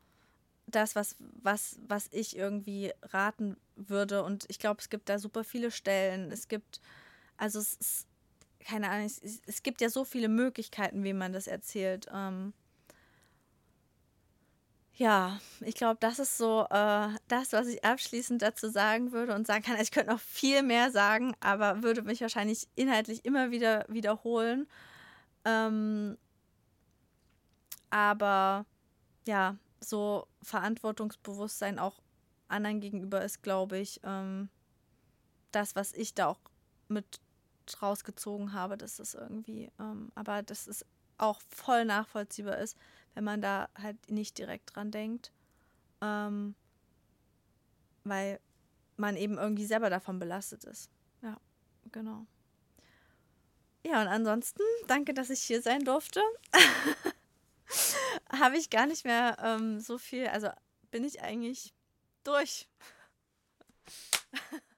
das, was, was, was ich irgendwie raten würde. Und ich glaube, es gibt da super viele Stellen. Es gibt, also es ist keine Ahnung, es, es, gibt ja so viele Möglichkeiten, wie man das erzählt. Ähm, ja, ich glaube, das ist so äh, das, was ich abschließend dazu sagen würde und sagen kann. Ich könnte noch viel mehr sagen, aber würde mich wahrscheinlich inhaltlich immer wieder wiederholen. Ähm, aber ja, so Verantwortungsbewusstsein auch anderen gegenüber ist, glaube ich, ähm, das, was ich da auch mit rausgezogen habe, dass das irgendwie, ähm, aber dass es auch voll nachvollziehbar ist, wenn man da halt nicht direkt dran denkt. Ähm, weil man eben irgendwie selber davon belastet ist. Ja, genau. Ja, und ansonsten, danke, dass ich hier sein durfte. [laughs] Habe ich gar nicht mehr ähm, so viel, also bin ich eigentlich durch. [laughs]